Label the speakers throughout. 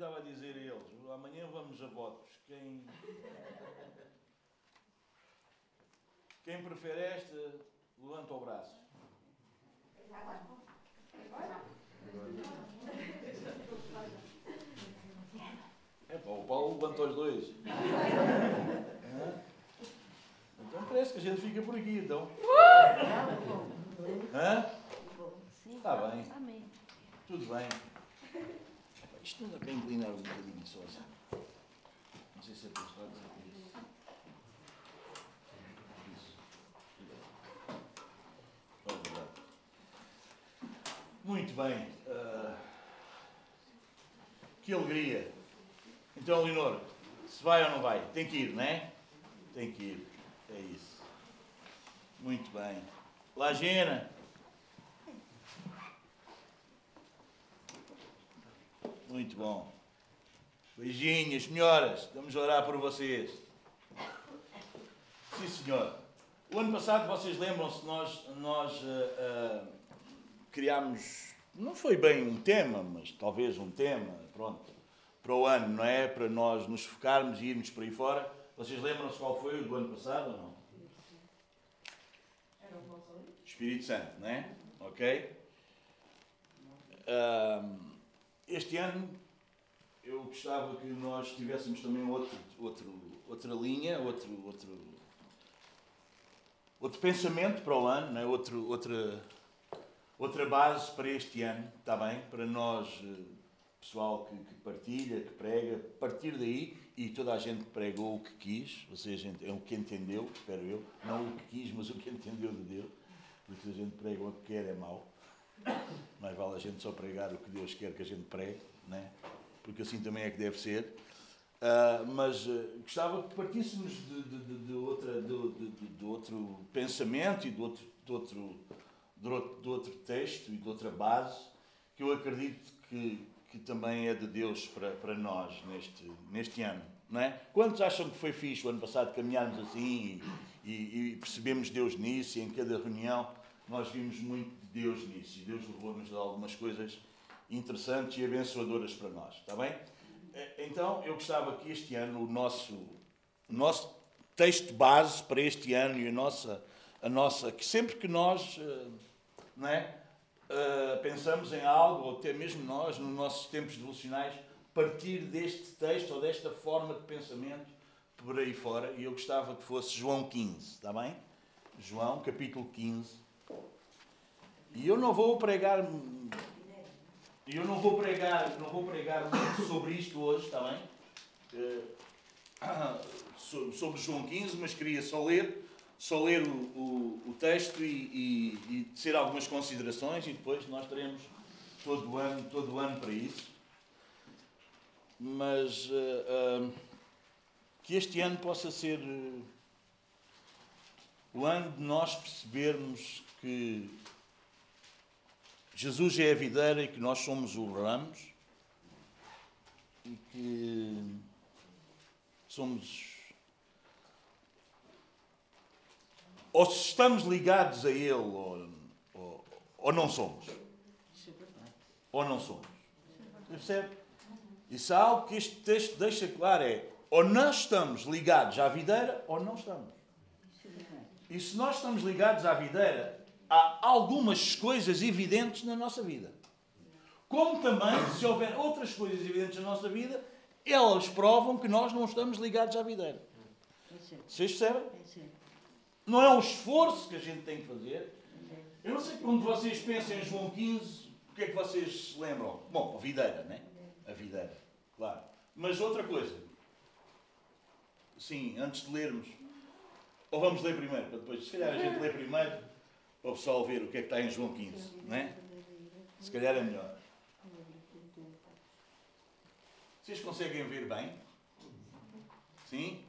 Speaker 1: estava a dizer a eles, amanhã vamos a votos. Quem, quem prefere esta, levanta o braço. É pá, o Paulo levanta os dois. Então parece que a gente fica por aqui, então. Hã? Está bem. Tudo bem. Isto não dá para inclinar um bocadinho só assim. Não sei se é para os lados ou isso. Isso. Muito bem. ah, que alegria. Então, Leonor, se vai ou não vai? Tem que ir, não é? Tem que ir. É isso. Muito bem. Lagena. Muito bom. Beijinhos, senhoras. Vamos orar por vocês. Sim, senhor. O ano passado, vocês lembram-se, nós, nós ah, ah, criámos, não foi bem um tema, mas talvez um tema, pronto, para o ano, não é? Para nós nos focarmos e irmos por aí fora. Vocês lembram-se qual foi o do ano passado ou não? Espírito Santo, não é? Ok? Ahm, este ano eu gostava que nós tivéssemos também outro, outro, outra linha, outro, outro, outro pensamento para o ano, não é? outro, outra, outra base para este ano, está bem? Para nós, eh, pessoal que, que partilha, que prega, partir daí e toda a gente pregou o que quis, ou seja, é o que entendeu, espero eu, não o que quis, mas o que entendeu de Deus, porque se a gente prega o que quer é mau. Mais vale a gente só pregar o que Deus quer que a gente pregue, né? porque assim também é que deve ser. Ah, mas ah, gostava que partíssemos de, de, de, de outra, de, outro pensamento e de outro, de, outro, de, outro, de outro texto e de outra base que eu acredito que, que também é de Deus para, para nós neste, neste ano. Não é? Quantos acham que foi fixe o ano passado caminharmos assim e, e, e percebemos Deus nisso e em cada reunião nós vimos muito Deus nisso e Deus levou-nos a algumas coisas interessantes e abençoadoras para nós, está bem? Eh, Então eu gostava que este ano o nosso, o nosso texto base para este ano e a nossa, a nossa que sempre que nós eh, é, eh, pensamos em algo, ou até mesmo nós, nos nossos tempos devocionais, partir deste texto ou desta forma de pensamento por aí fora, e eu gostava que fosse João 15, está bem? João, capítulo 15. E eu não vou pregar eu não vou pregar, não vou pregar sobre isto hoje, está bem? Eh, so- sobre João 15, mas queria só ler, só ler o, o, o texto e, e, e algumas considerações e depois nós teremos todo o ano, todo o ano para isso. Mas eh, eh, que este ano possa ser o ano de nós percebermos que Jesus é a videira e que nós somos os ramos e que somos. Ou estamos ligados a Ele ou, ou, ou não somos. Ou não somos. Percebe? Isso é algo que este texto deixa claro: é ou nós estamos ligados à videira ou não estamos. E se nós estamos ligados à videira, há algumas coisas evidentes na nossa vida. Como também, se houver outras coisas evidentes na nossa vida, elas provam que nós não estamos ligados à videira. Vocês percebem? Não é um esforço que a gente tem que fazer. Eu não sei quando vocês pensam em João 15, o que é que vocês se lembram? Bom, a videira, né? A videira, claro. Mas outra coisa. Sim, antes de lermos. Ou vamos ler primeiro, para depois, se calhar a gente lê primeiro, para o pessoal ver o que é que está em João 15, não é? Se calhar é melhor. Vocês conseguem ver bem? Sim?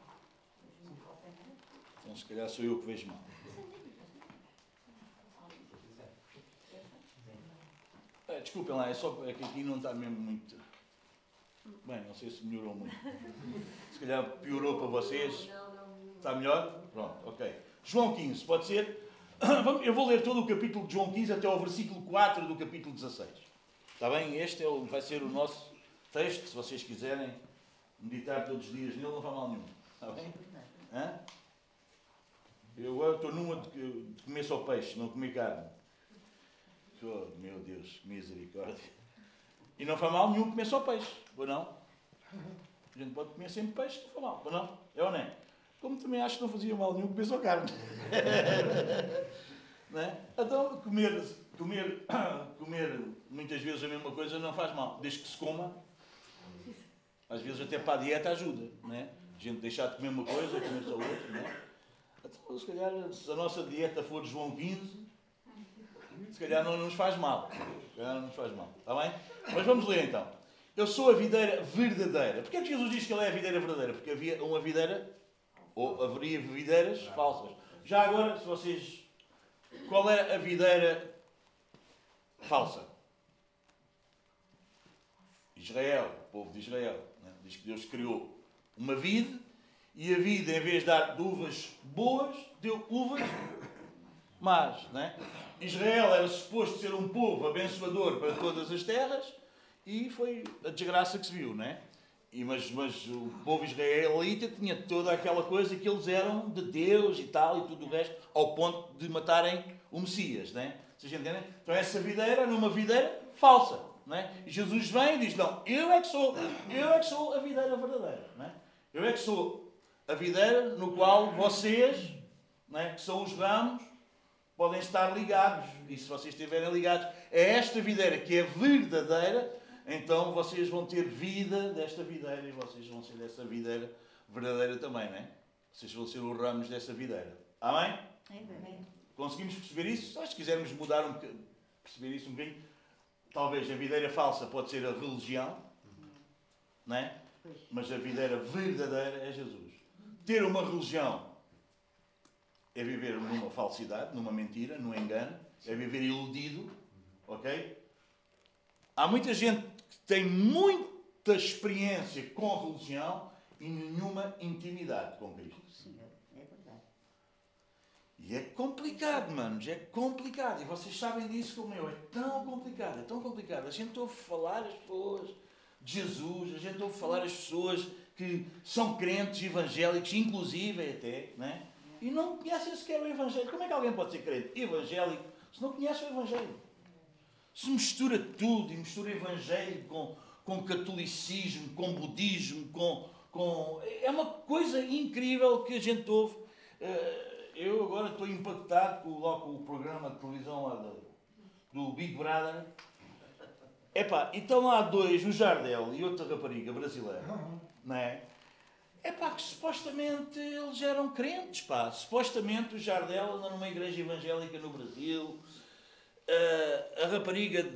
Speaker 1: Então se calhar sou eu que vejo mal. Ah, Desculpem lá, é só é que aqui não está mesmo muito. Bem, não sei se melhorou muito. Se calhar piorou para vocês. Está melhor? Pronto, ok. João 15, pode ser? Eu vou ler todo o capítulo de João 15 até ao versículo 4 do capítulo 16. Está bem? Este é vai ser o nosso texto, se vocês quiserem meditar todos os dias nele, não faz mal nenhum. Está bem? Hã? Eu estou numa de, de comer só peixe, não comer carne. Oh, meu Deus, que misericórdia. E não faz mal nenhum comer só peixe, ou não? A gente pode comer sempre peixe, não faz mal, ou não? É ou não é? Como também acho que não fazia mal nenhum comer só carne. não é? Então, comer, comer, comer muitas vezes a mesma coisa não faz mal, desde que se coma. Às vezes até para a dieta ajuda, não é? A gente deixar de comer uma coisa e comer só outra, não é? Então, se calhar, se a nossa dieta for João 15, se calhar não nos faz mal. Se calhar não nos faz mal. Está bem? Mas vamos ler então. Eu sou a videira verdadeira. Porquê é que Jesus diz que ele é a videira verdadeira? Porque havia uma videira, ou haveria videiras falsas. Já agora, se vocês. Qual era a videira falsa? Israel, o povo de Israel. Né? Diz que Deus criou uma vide e a vida, em vez de dar de uvas boas, deu uvas más. Né? Israel era suposto ser um povo abençoador para todas as terras e foi a desgraça que se viu, né? E, mas, mas o povo israelita tinha toda aquela coisa que eles eram de Deus e tal e tudo o resto, ao ponto de matarem o Messias, né? Vocês entendem? Então essa videira era uma videira falsa, né? E Jesus vem e diz: Não, eu é que sou, eu é que sou a videira verdadeira, né? Eu é que sou a videira no qual vocês, né, que são os ramos, podem estar ligados. E se vocês estiverem ligados a esta videira que é verdadeira, então vocês vão ter vida desta videira e vocês vão ser dessa videira verdadeira também, não é? Vocês vão ser os ramos dessa videira. Amém? Amém. Conseguimos perceber isso? Se quisermos mudar um bocadinho, perceber isso um bocadinho, talvez a videira falsa pode ser a religião, não é? Mas a videira verdadeira é Jesus. Ter uma religião é viver numa falsidade, numa mentira, num engano, é viver iludido, ok? Há muita gente tem muita experiência com a religião e nenhuma intimidade com Cristo. Sim, é verdade. E é complicado, manos, é complicado. E vocês sabem disso como eu. É tão complicado, é tão complicado. A gente ouve falar as pessoas de Jesus, a gente ouve falar as pessoas que são crentes evangélicos, inclusive até, né? e não conhecem sequer o Evangelho. Como é que alguém pode ser crente evangélico se não conhece o Evangelho? Se mistura tudo e mistura Evangelho com, com catolicismo, com budismo, com, com. É uma coisa incrível que a gente ouve. Eh, eu agora estou impactado com, logo, o programa de televisão lá do, do Big Brother. Epá, então lá dois, o Jardel e outra rapariga brasileira, não é? É pá, que supostamente eles eram crentes, pá. Supostamente o Jardel anda numa igreja evangélica no Brasil. A rapariga,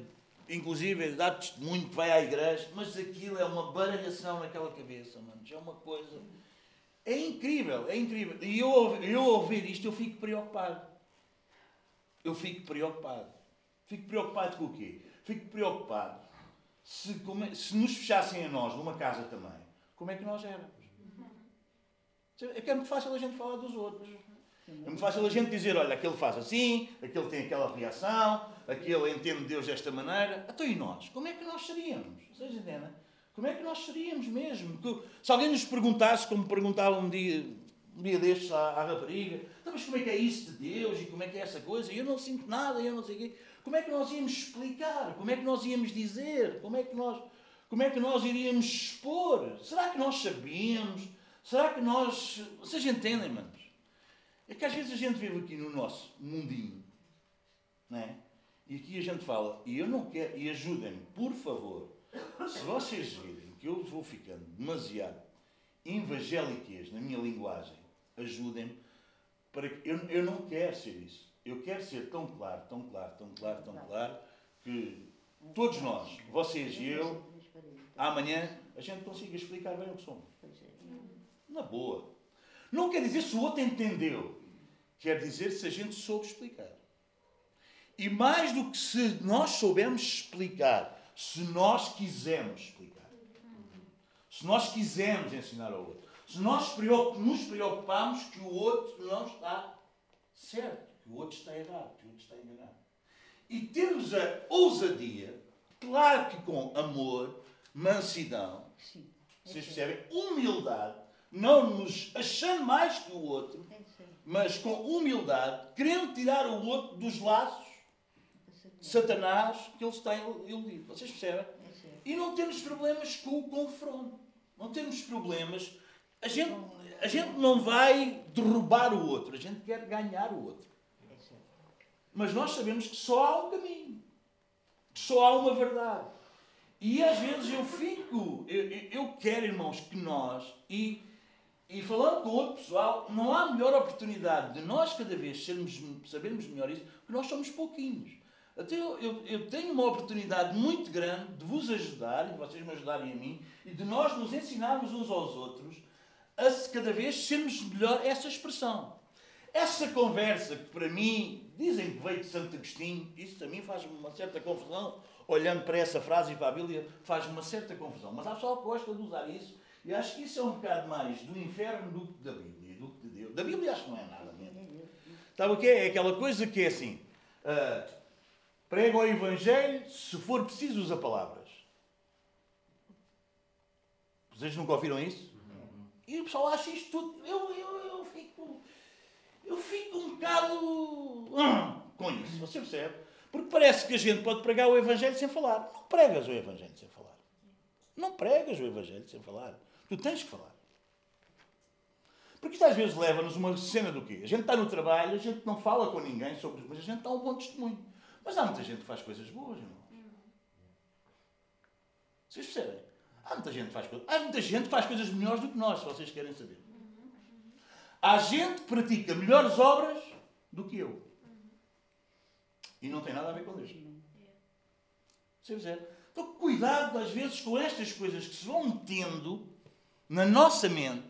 Speaker 1: inclusive, dá testemunho que vai à igreja, mas aquilo é uma baralhação naquela cabeça, mano. É uma coisa. É incrível, é incrível. E eu, eu ouvir isto, eu fico preocupado. Eu fico preocupado. Fico preocupado com o quê? Fico preocupado se, se nos fechassem a nós numa casa também, como é que nós éramos? É que é muito fácil a gente falar dos outros. É muito fácil a gente dizer, olha, aquele faz assim, aquele tem aquela reação, aquele entende Deus desta maneira. Então e nós? Como é que nós seríamos? Vocês entendem? Como é que nós seríamos mesmo? Se alguém nos perguntasse, como perguntava um dia, um dia destes à, à rapariga, então, mas como é que é isso de Deus e como é que é essa coisa? E eu não sinto nada, eu não sei o quê. Como é que nós íamos explicar? Como é que nós íamos dizer? Como é que nós, como é que nós iríamos expor? Será que nós sabíamos? Será que nós. Vocês entendem, manos? É que às vezes a gente vive aqui no nosso mundinho, não é? E aqui a gente fala, e eu não quero, e ajudem-me, por favor, se vocês virem que eu vou ficando demasiado evangélicas na minha linguagem, ajudem-me, para que eu, eu não quero ser isso. Eu quero ser tão claro, tão claro, tão claro, tão claro, que todos nós, vocês e eu, amanhã, a gente consiga explicar bem o que somos. Na boa. Não quer dizer se o outro entendeu. Quer dizer se a gente soube explicar. E mais do que se nós soubermos explicar, se nós quisermos explicar. Se nós quisermos ensinar ao outro. Se nós nos preocupamos que o outro não está certo, que o outro está errado, que o outro está enganado. E temos a ousadia, claro que com amor, mansidão.
Speaker 2: Sim.
Speaker 1: Vocês percebem? Humildade. Não nos achando mais que o outro, mas com humildade, querendo tirar o outro dos laços de Satanás que eles têm iludido. Vocês percebem? E não temos problemas com o confronto. Não temos problemas. A gente, a gente não vai derrubar o outro, a gente quer ganhar o outro. Mas nós sabemos que só há um caminho, que só há uma verdade. E às vezes eu fico, eu, eu- eu quero, irmãos, que nós, e, e falando com outro pessoal, não há melhor oportunidade de nós cada vez sermos, sabermos melhor isso, porque nós somos pouquinhos. Até eu, eu, eu tenho uma oportunidade muito grande de vos ajudar, e de vocês me ajudarem a mim, e de nós nos ensinarmos uns aos outros a cada vez sermos melhor essa expressão. Essa conversa que para mim, dizem que veio de Santo Agostinho, isso a mim faz-me uma certa confusão, olhando para essa frase e para a Bíblia, faz-me uma certa confusão. Mas há pessoal que gosta de usar isso, e acho que isso é um bocado mais do inferno do que da Bíblia, do que de Deus. Da Bíblia acho que não é nada mesmo. Sabe o que é? É aquela coisa que é assim, ah, prega o Evangelho, se for preciso usa palavras. Vocês nunca ouviram isso? E o pessoal acha isto tudo. Eu, eu, eu fico. Eu fico um bocado. hum, com isso. Você percebe? Porque parece que a gente pode pregar o Evangelho sem falar. Não pregas o Evangelho sem falar. Não pregas o Evangelho sem falar. Tu tens que falar. Porque isto às vezes leva-nos uma cena do quê? A gente está no trabalho, a gente não fala com ninguém sobre mas a gente dá um bom testemunho. Mas há muita gente que faz coisas boas, irmãos. Vocês percebem? Há muita gente que faz coisas. Há muita gente que faz coisas melhores do que nós, se vocês querem saber. Há gente que pratica melhores obras do que eu. E não tem nada a ver com Deus. Vocês percebem? Então, cuidado às vezes com estas coisas que se vão metendo na nossa mente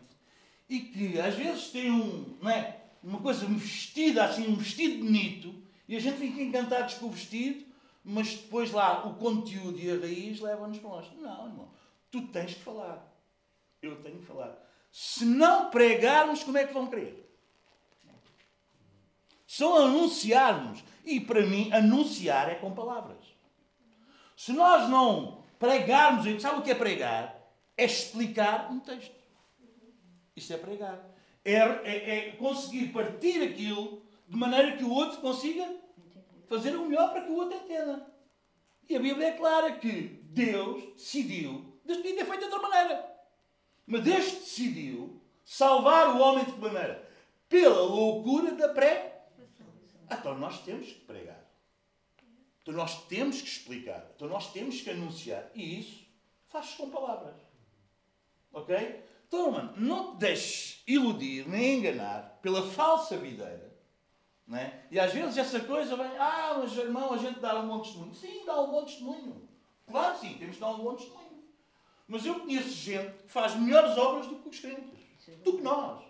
Speaker 1: e que às vezes têm um, não é? uma coisa vestida assim, um vestido bonito, e a gente fica encantados com o vestido, mas depois lá o conteúdo e a raiz levam-nos para nós. Não, irmão, tu tens que falar. Eu tenho que falar. Se não pregarmos, como é que vão crer? Só anunciarmos. E para mim, anunciar é com palavras. Se nós não pregarmos, sabe o que é pregar? É explicar um texto. Isso é pregar. É, é- é conseguir partir aquilo de maneira que o outro consiga fazer o melhor para que o outro entenda. E a Bíblia é clara que Deus decidiu, Deus podia ter feito de outra maneira. Mas Deus decidiu salvar o homem de que maneira? Pela loucura da pré. Então nós temos que pregar. Então nós temos que explicar. Então nós temos que anunciar. E isso faz-se com palavras. Ok? Então, mano, não te deixes iludir nem enganar pela falsa videira. Não é? E às vezes essa coisa vem, ah, mas irmão, a gente dá um bom testemunho. Sim, dá um bom testemunho. Claro que sim, temos de dar um bom testemunho. Mas eu conheço gente que faz melhores obras do que os crentes. Do que nós.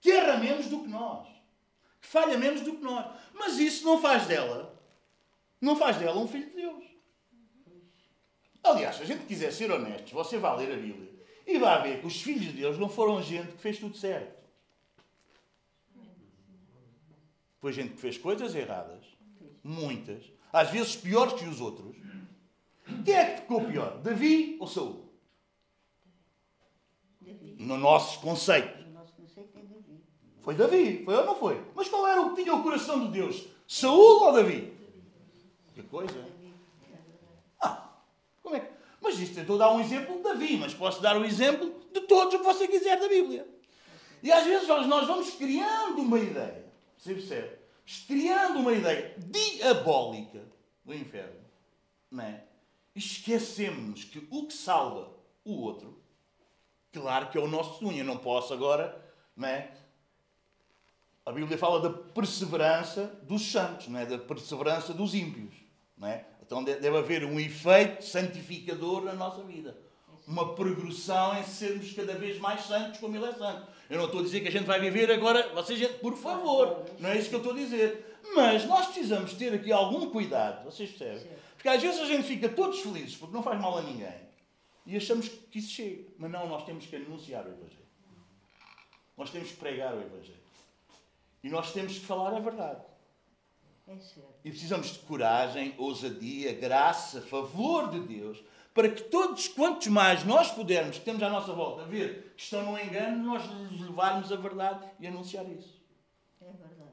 Speaker 1: Que erra menos do que nós. Que falha menos do que nós. Mas isso não faz dela, não faz dela um filho de Deus. Aliás, se a gente quiser ser honestos, você vai ler a Bíblia e vai ver que os filhos de Deus não foram gente que fez tudo certo. Foi gente que fez coisas erradas, muitas, às vezes piores que os outros. Quem é que ficou pior? Davi ou Saul?
Speaker 2: Davi.
Speaker 1: No nosso conceito.
Speaker 2: Nosso conceito é Davi.
Speaker 1: Foi Davi, foi ou não foi? Mas qual era o que tinha o coração de Deus? Saul ou Davi? Que coisa. Ah, como é que... Mas isto eu estou a dar um exemplo de Davi, mas posso dar o exemplo de todos o que você quiser da Bíblia. E às vezes nós, vamos criando uma ideia, você percebe? Criando uma ideia diabólica do inferno, não é? Esquecemos que o que salva o outro, claro que é o nosso testemunho. Eu não posso agora, não é? A Bíblia fala da perseverança dos santos, não é? da perseverança dos ímpios. Não é? Então de- deve haver um efeito santificador na nossa vida. Uma progressão em sermos cada vez mais santos como Ele é santo. Eu não estou a dizer que a gente vai viver agora, vocês, gente, por favor, não é isso que eu estou a dizer. Mas nós precisamos ter aqui algum cuidado, vocês percebem? Porque às vezes a gente fica todos felizes porque não faz mal a ninguém e achamos que isso chega. Mas não, nós temos que anunciar o Evangelho. Nós temos que pregar o Evangelho. E nós temos que falar a verdade.
Speaker 2: É certo.
Speaker 1: E precisamos de coragem, ousadia, graça, favor de Deus para que todos quantos mais nós pudermos, que temos à nossa volta, ver que estão no engano, nós lhes levarmos a verdade e anunciar isso.
Speaker 2: É verdade.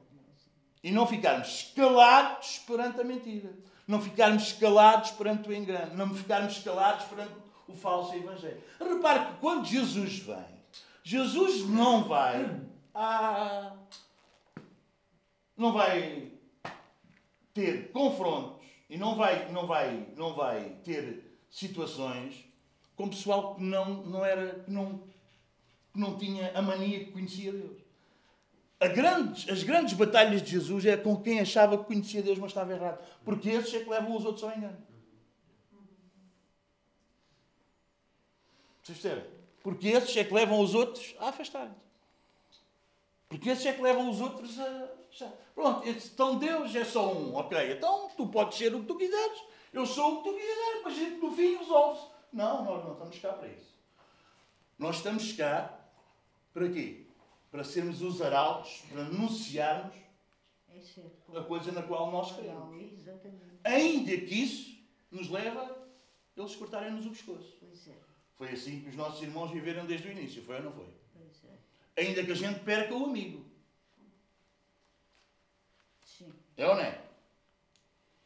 Speaker 1: E não ficarmos calados perante a mentira. Não ficarmos calados perante o engano. Não ficarmos calados perante o falso evangelho. Repare que quando Jesus vem, Jesus não vai. Ah, não vai ter confrontos e não vai, não vai, não vai ter situações com pessoal que não, não era, que não, que não tinha a mania que conhecia Deus. Grandes, as grandes batalhas de Jesus é com quem achava que conhecia Deus, mas estava errado. Porque esses é que levam os outros ao engano. Vocês percebem? Porque esses é que levam os outros a afastarem-se. Porque esses é que levam os outros a. Pronto, então Deus é só um, ok? Então tu podes ser o que tu quiseres, eu sou o que tu quiseres, mas gente no fim resolve-se. Não, nós não estamos cá para isso. Nós estamos cá para quê? Para sermos os arautos, para anunciarmos
Speaker 2: É
Speaker 1: a coisa na qual nós queremos. Ainda que isso nos leva a eles cortarem-nos o pescoço.
Speaker 2: É,
Speaker 1: Foi assim que os nossos irmãos viveram desde o início, foi ou não foi?
Speaker 2: é.
Speaker 1: Ainda que a gente perca o amigo.
Speaker 2: Sim,
Speaker 1: É ou não é?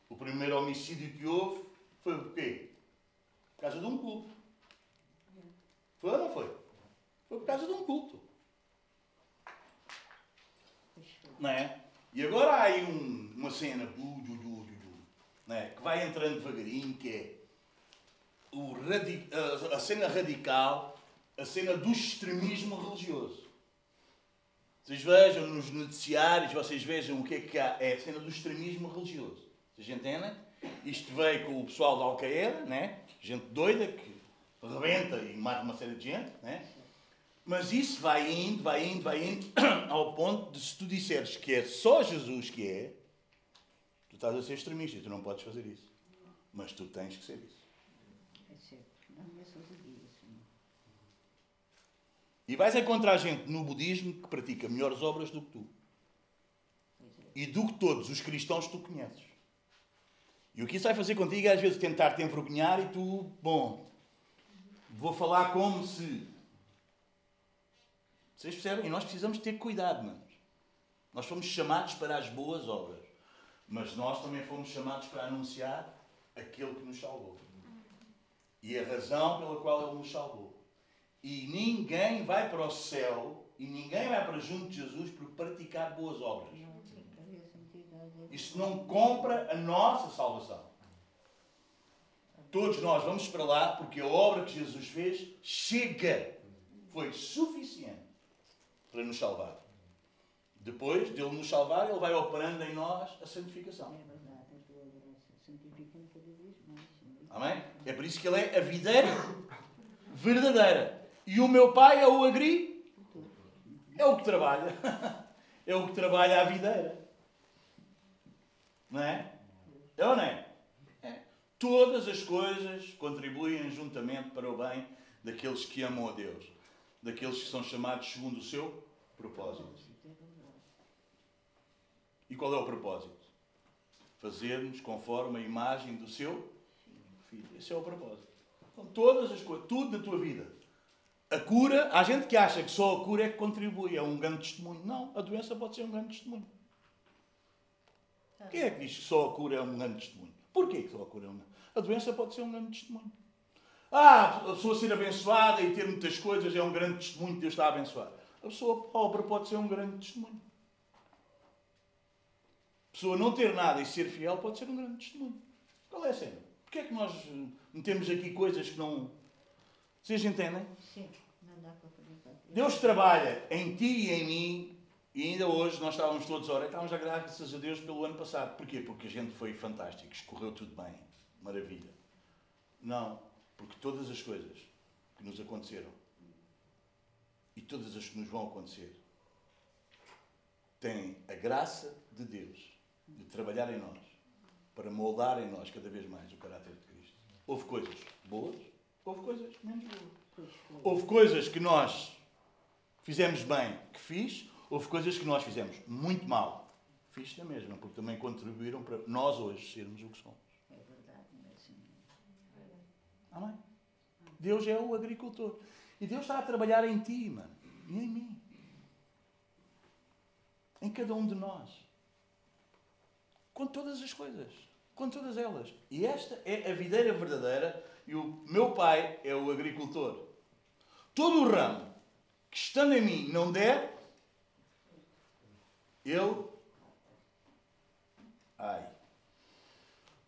Speaker 1: O primeiro homicídio que houve foi por quê? Por causa de um culto. Foi ou não foi? Foi por causa de um culto. Não é? E agora há aí um- uma cena é? que vai entrando devagarinho, que é o a, a cena radical, a cena do extremismo religioso. Vocês vejam nos noticiários, vocês vejam o que é que há. É a cena do extremismo religioso. Vocês entendem? Isto veio com o pessoal da Al-Qaeda, né? gente doida que rebenta e mata uma série de gente. Né? Mas isso vai indo, vai indo, vai indo, ao ponto de se tu disseres que é só Jesus que é, tu estás a ser extremista e tu não podes fazer isso. Mas tu tens que ser isso.
Speaker 2: É certo. Não é só seguir isso. não.
Speaker 1: E vais encontrar gente no budismo que pratica melhores obras do que tu. E do que todos os cristãos que tu conheces. E o que isso vai fazer contigo é às vezes tentar te envergonhar e tu, bom, vou falar como se. Vocês percebem? E nós precisamos ter cuidado, manos. Nós fomos chamados para as boas obras. Mas nós também fomos chamados para anunciar aquele que nos salvou. E a razão pela qual ele nos salvou. E ninguém vai para o céu e ninguém vai para junto de Jesus por praticar boas obras. Isso não compra a nossa salvação. Todos nós vamos para lá porque a obra que Jesus fez chega. Foi suficiente para nos salvar. Depois de Ele nos salvar, Ele vai operando em nós a santificação.
Speaker 2: É.
Speaker 1: Amém? É por isso que Ele é a videira verdadeira. E o meu Pai é o agri. É o que trabalha. É o que trabalha a videira. Não é? É ou não é? É. Todas as coisas contribuem juntamente para o bem daqueles que amam a Deus. Daqueles que são chamados segundo o seu propósito. E qual é o propósito? Fazer-nos conforme a imagem do seu filho. Esse é o propósito. Então, todas as coisas, tudo na tua vida. A cura, há gente que acha que só a cura é que contribui, é um grande testemunho. Não, a doença pode ser um grande testemunho. Quem é que diz que só a cura é um grande testemunho? Porquê que só a cura é um grande A doença pode ser um grande testemunho. Ah, a pessoa ser abençoada e ter muitas coisas é um grande testemunho que Deus está a abençoar. A pessoa pobre pode ser um grande testemunho. A pessoa não ter nada e ser fiel pode ser um grande testemunho. Qual é a cena? Porquê é que nós metemos aqui coisas que não. Vocês entendem?
Speaker 2: Sim,
Speaker 1: Deus trabalha em ti e em mim, e ainda hoje nós estávamos todos a orar, estávamos a dar graças a Deus pelo ano passado. Porquê? Porque a gente foi fantástico, escorreu tudo bem, maravilha. Não, porque todas as coisas que nos aconteceram e todas as que nos vão acontecer têm a graça de Deus de trabalhar em nós para moldar em nós cada vez mais o caráter de Cristo. Houve coisas boas, houve coisas menos boas. Houve coisas que nós fizemos bem, que fiz. Houve coisas que nós fizemos muito mal. Fiz da mesma, porque também contribuíram para nós hoje sermos o que somos.
Speaker 2: É verdade.
Speaker 1: Amém? Deus é o agricultor. E Deus está a trabalhar em ti, mano. E em mim. Em cada um de nós. Com todas as coisas. Com todas elas. E esta é a videira verdadeira. E o meu pai é o agricultor. Todo o ramo que estando em mim não der, ele. Ai.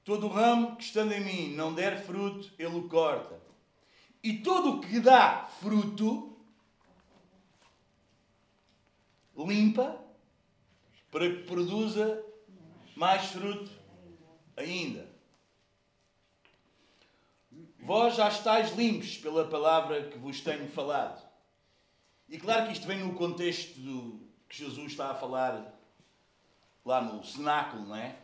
Speaker 1: Todo o ramo que estando em mim não der fruto, ele o corta. E todo o que dá fruto, limpa para que produza mais fruto ainda. Vós já estáis limpos pela palavra que vos tenho falado. E claro que isto vem no contexto do que Jesus está a falar lá no cenáculo, não é?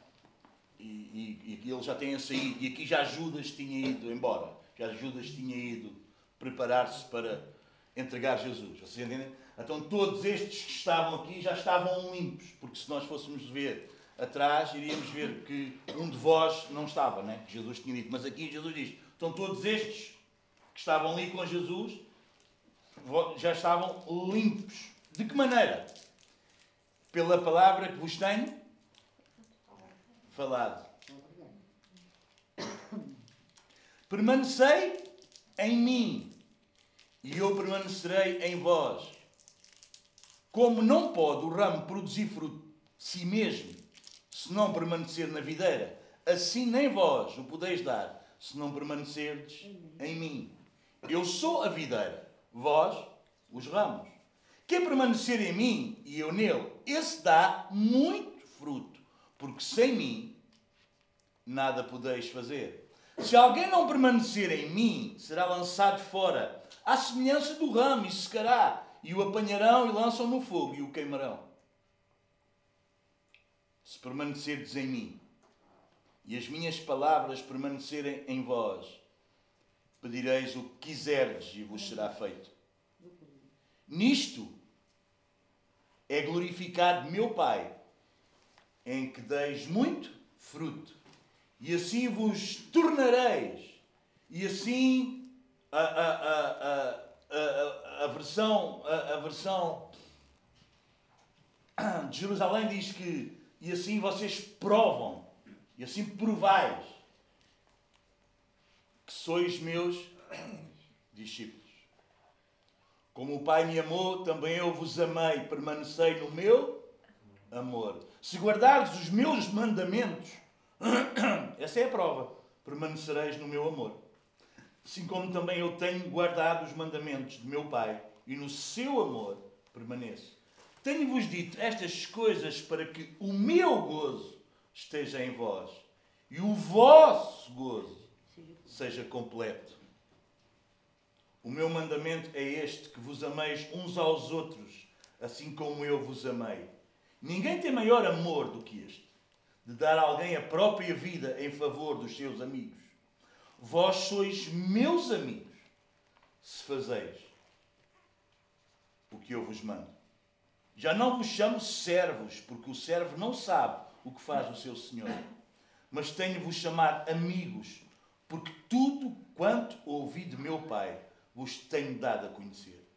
Speaker 1: E, e, e ele já tinha saído, e aqui já Judas tinha ido embora. Já Judas tinha ido preparar-se para entregar Jesus. Vocês entendem? Então todos estes que estavam aqui já estavam limpos, porque se nós fôssemos ver atrás, iríamos ver que um de vós não estava, né? que Jesus tinha dito. Mas aqui Jesus diz: então todos estes que estavam ali com Jesus já estavam limpos. De que maneira? Pela palavra que vos tenho falado. Permanecei em mim e eu permanecerei em vós. Como não pode o ramo produzir fruto de si mesmo, se não permanecer na videira, assim nem vós o podeis dar, se não permanecerdes em mim. Eu sou a videira, vós os ramos. Quem permanecer em mim e eu nele, esse dá muito fruto, porque sem mim nada podeis fazer. Se alguém não permanecer em mim, será lançado fora, à semelhança do ramo, e secará, e o apanharão e lançam no fogo e o queimarão. Se permanecerdes em mim, e as minhas palavras permanecerem em vós, pedireis o que quiserdes e vos será feito. Nisto é glorificado meu Pai, em que deis muito fruto, e assim vos tornareis, e assim a, a, a, a, a, versão, a, a versão de Jerusalém diz que e assim vocês provam, e assim provais que sois meus discípulos. Como o Pai me amou, também eu vos amei, permanecei no meu amor. Se guardares os meus mandamentos, essa é a prova, permanecereis no meu amor. Assim como também eu tenho guardado os mandamentos de meu Pai, e no seu amor permaneço. Tenho-vos dito estas coisas para que o meu gozo esteja em vós e o vosso gozo seja completo. O meu mandamento é este: que vos ameis uns aos outros, assim como eu vos amei. Ninguém tem maior amor do que este, de dar a alguém a própria vida em favor dos seus amigos. Vós sois meus amigos, se fazeis o que eu vos mando. Já não vos chamo servos, porque o servo não sabe o que faz o seu senhor. Mas tenho-vos chamado amigos, porque tudo quanto ouvi de meu Pai vos tenho dado a conhecer.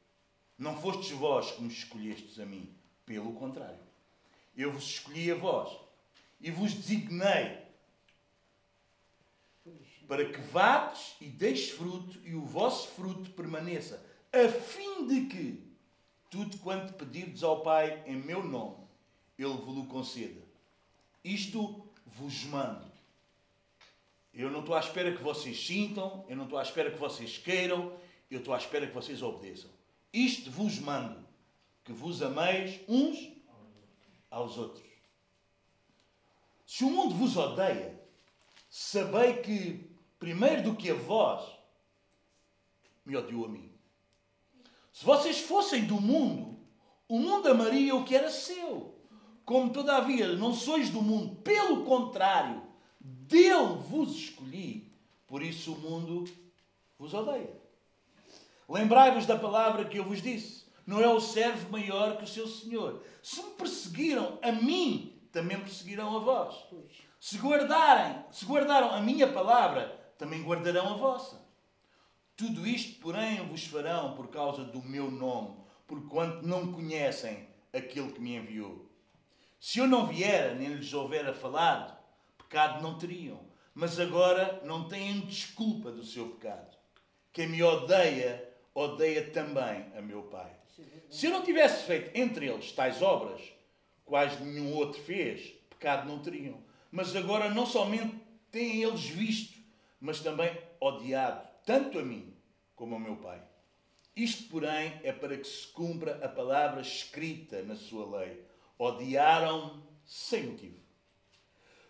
Speaker 1: Não fostes vós que me escolhestes a mim, pelo contrário. Eu vos escolhi a vós e vos designei para que vades e deis fruto e o vosso fruto permaneça, a fim de que tudo quanto pedirdes ao Pai em meu nome, Ele vos conceda. Isto vos mando. Eu não estou à espera que vocês sintam, eu não estou à espera que vocês queiram, eu estou à espera que vocês obedeçam. Isto vos mando, que vos ameis uns aos outros. Se o mundo vos odeia, sabei que, primeiro do que a vós, me odiou a mim. Se vocês fossem do mundo, o mundo amaria o que era seu. Como todavia não sois do mundo, pelo contrário, dele vos escolhi, por isso o mundo vos odeia. Lembrai-vos da palavra que eu vos disse: não é o servo maior que o seu senhor. Se me perseguiram a mim, também perseguirão a vós. Se guardarem, se guardaram a minha palavra, também guardarão a vossa. Tudo isto, porém, vos farão por causa do meu nome, porquanto não conhecem aquele que me enviou. Se eu não viera, nem lhes houvera falado, pecado não teriam. Mas agora não têm desculpa do seu pecado. Quem me odeia, odeia também a meu Pai. Se eu não tivesse feito entre eles tais obras, quais nenhum outro fez, pecado não teriam. Mas agora não somente têm eles visto, mas também odiado, tanto a mim como ao meu Pai. Isto, porém, é para que se cumpra a palavra escrita na sua lei. Odiaram sem motivo.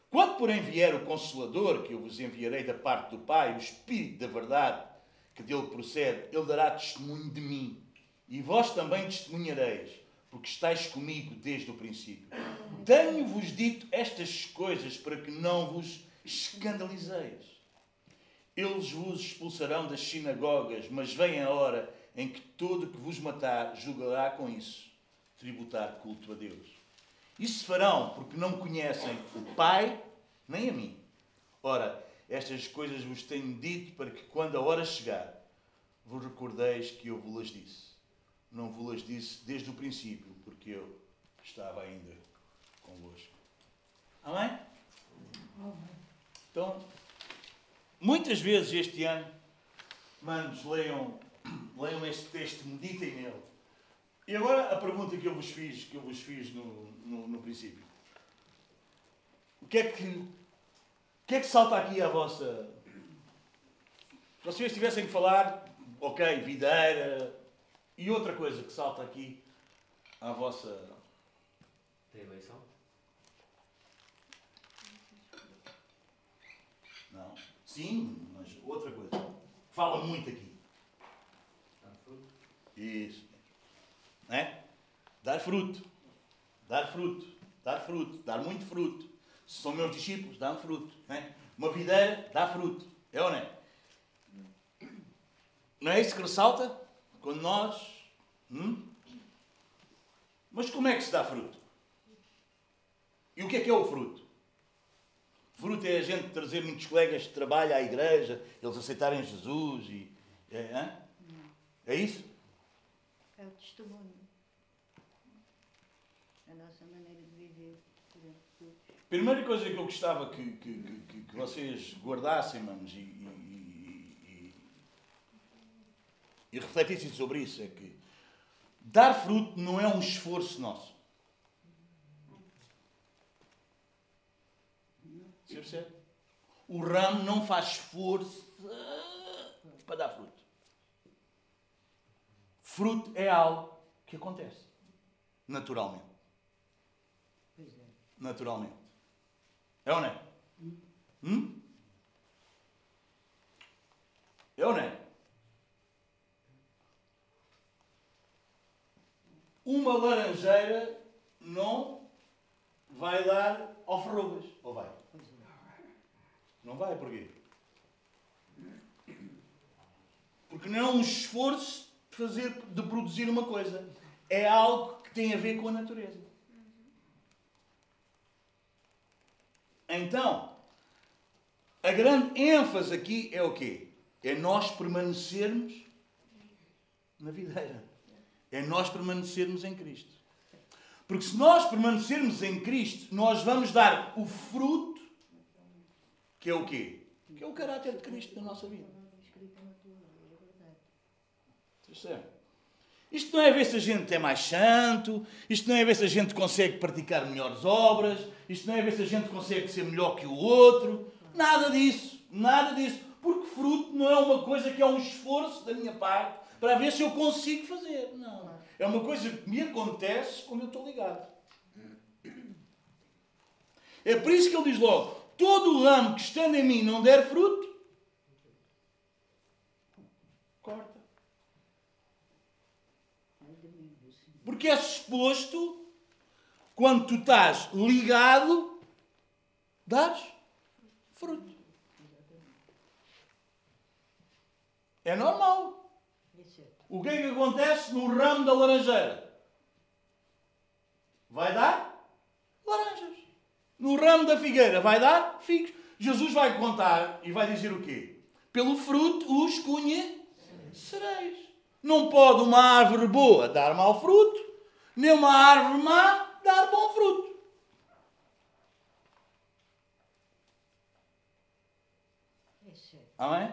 Speaker 1: Quando, porém, vier o Consolador, que eu vos enviarei da parte do Pai, o Espírito da verdade, que dele procede, ele dará testemunho de mim. E vós também testemunhareis, porque estáis comigo desde o princípio. Tenho-vos dito estas coisas para que não vos escandalizeis. Eles vos expulsarão das sinagogas, mas vem a hora em que todo que vos matar julgará com isso, tributar culto a Deus. Isso farão porque não conhecem o Pai nem a mim. Ora, estas coisas vos tenho dito para que, quando a hora chegar, vos recordeis que eu vos las disse. Não vos las disse desde o princípio, porque eu estava ainda convosco. Amém? Então, muitas vezes este ano, manos, leiam, leiam este texto, meditem nele. E agora a pergunta que eu vos fiz, que eu vos fiz no, no, no princípio. O que é que, o que é que salta aqui à vossa. Se vocês tivessem que falar, ok, videira, e outra coisa que salta aqui à vossa.
Speaker 3: Tem eleição?
Speaker 1: Não. Sim, mas outra coisa. Fala muito aqui.
Speaker 3: Está fruto?
Speaker 1: Isso. Não é? Dar fruto. Dar fruto. Dar fruto. Dar muito fruto. Se são meus discípulos, dá fruto. Não é? Uma videira dá fruto. É ou não é? Não é isso que ressalta? Quando nós. Hum? Mas como é que se dá fruto? E o que é que é o fruto? Fruto é a gente trazer muitos colegas de trabalho à igreja, eles aceitarem Jesus e. É, é isso?
Speaker 2: É o testemunho. A nossa maneira de viver perante todos.
Speaker 1: Primeira coisa que eu gostava que, que, que, que vocês guardassem, manos, e, e, e, e refletissem sobre isso, é que dar fruto não é um esforço nosso. Você percebe? O ramo não faz esforço para dar fruto. Fruto é algo que acontece naturalmente.
Speaker 2: Pois é.
Speaker 1: Naturalmente. É ou não é? Hum? É ou não é? Uma laranjeira não vai dar alfarrobas. Ou vai?
Speaker 2: Pois é.
Speaker 1: Não vai, porquê? Porque não é um esforço de, fazer, de produzir uma coisa. É algo que tem a ver com a natureza. Então, a grande ênfase aqui é o quê? É nós permanecermos na videira. É nós permanecermos em Cristo. Porque se nós permanecermos em Cristo, nós vamos dar o fruto, que é o quê? Que é o caráter de Cristo na nossa vida.
Speaker 2: Escrita na tua lei, é verdade.
Speaker 1: Percebe? Isto não é ver se a gente é mais santo, isto não é ver se a gente consegue praticar melhores obras, isto não é ver se a gente consegue ser melhor que o outro. Nada disso, nada disso. Porque fruto não é uma coisa que é um esforço da minha parte para ver se eu consigo fazer. Não. É uma coisa que me acontece quando eu estou ligado. É por isso que ele diz logo: todo o ramo que estando em mim não der fruto, corta. Porque é suposto, quando tu estás ligado, dares fruto. É normal. O que é que acontece no ramo da laranjeira? Vai dar laranjas. No ramo da figueira vai dar figos. Jesus vai contar e vai dizer o quê? Pelo fruto os conhecereis. Não pode uma árvore boa dar mau fruto, nem uma árvore má dar bom fruto. Amém?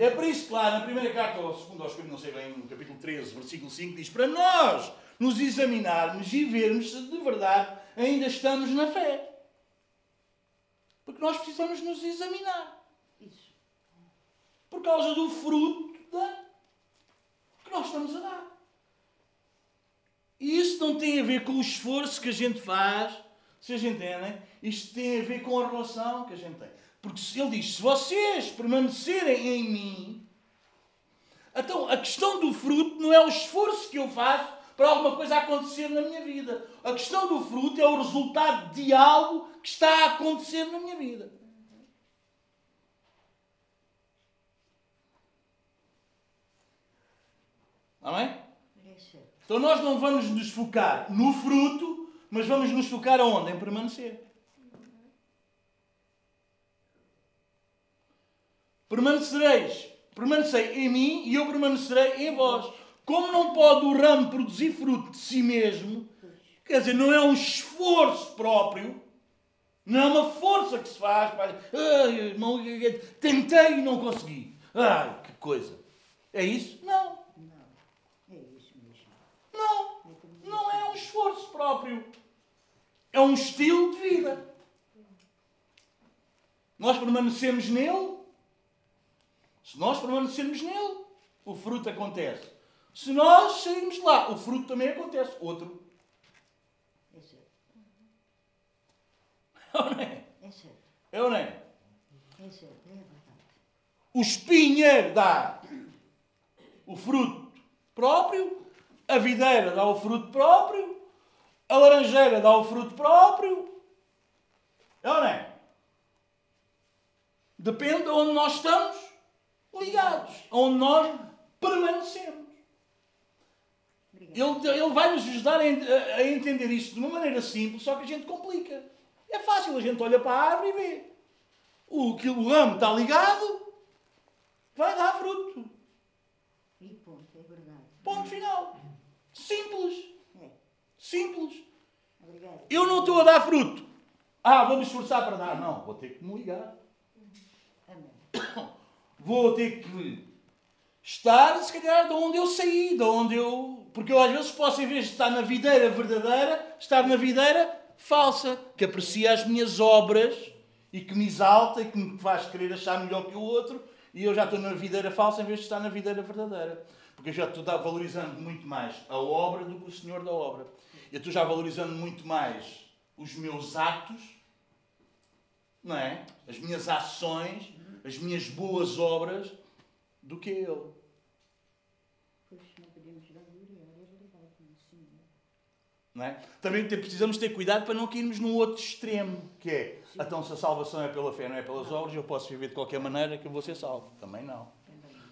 Speaker 1: É por isso que lá na primeira carta, ou segunda aos Coríntios, não sei bem, no capítulo 13, versículo 5, diz para nós nos examinarmos e vermos se de verdade ainda estamos na fé. Porque nós precisamos nos examinar.
Speaker 2: Isso.
Speaker 1: Por causa do fruto da... que nós estamos a dar. E isso não tem a ver com o esforço que a gente faz, vocês entendem? Isto tem a ver com a relação que a gente tem. Porque ele diz, se vocês permanecerem em mim, então a questão do fruto não é o esforço que eu faço para alguma coisa acontecer na minha vida. A questão do fruto é o resultado de algo que está a acontecer na minha vida. Amém? Então nós não vamos nos focar no fruto, mas vamos nos focar aonde? Em permanecer. Permanecereis, permanecei em mim e eu permanecerei em vós. Como não pode o ramo produzir fruto de si mesmo, quer dizer, não é um esforço próprio, não é uma força que se faz para. Ai, irmão, tentei e não consegui. Ai, que coisa. É isso? Não.
Speaker 2: Não. É isso mesmo.
Speaker 1: Não. Não é um esforço próprio. É um estilo de vida. Nós permanecemos nele. Se nós permanecermos nele, o fruto acontece. Se nós sairmos de lá, o fruto também acontece. Outro.
Speaker 2: É certo.
Speaker 1: É ou não é?
Speaker 2: É certo.
Speaker 1: É ou não é?
Speaker 2: É certo. É verdade.
Speaker 1: O espinheiro dá o fruto próprio, a videira dá o fruto próprio, a laranjeira dá o fruto próprio. É ou não é? Depende de onde nós estamos ligados, onde nós permanecemos. Ele, ele vai nos ajudar a, a- entender isto de uma maneira simples, só que a gente complica. É fácil, a gente olha para a árvore e vê. O, que o ramo está ligado, vai dar fruto.
Speaker 2: E ponto. É verdade.
Speaker 1: Ponto final. Simples.
Speaker 2: É.
Speaker 1: Simples.
Speaker 2: Obrigada.
Speaker 1: Eu não estou a dar fruto. Ah, vou me esforçar para dar. Não, vou ter que me ligar.
Speaker 2: Amém.
Speaker 1: Vou ter que estar, se calhar, de onde eu saí, de onde eu. Porque eu às vezes posso, em vez de estar na videira verdadeira, estar na videira falsa, que aprecia as minhas obras e que me exalta e que me faz querer achar melhor que o outro, e eu já estou na videira falsa em vez de estar na videira verdadeira. Porque eu já estou valorizando muito mais a obra do que o Senhor da obra. Eu estou já valorizando muito mais os meus atos, não é? As minhas ações, as minhas boas obras, do que Ele.
Speaker 2: Pois não podemos vangloriar. É verdade. Sim.
Speaker 1: Não é? Também te- precisamos ter cuidado para não cairmos num outro extremo, que é, então se a salvação é pela fé, não é pelas obras, eu posso viver de qualquer maneira que eu vou ser salvo. Também não.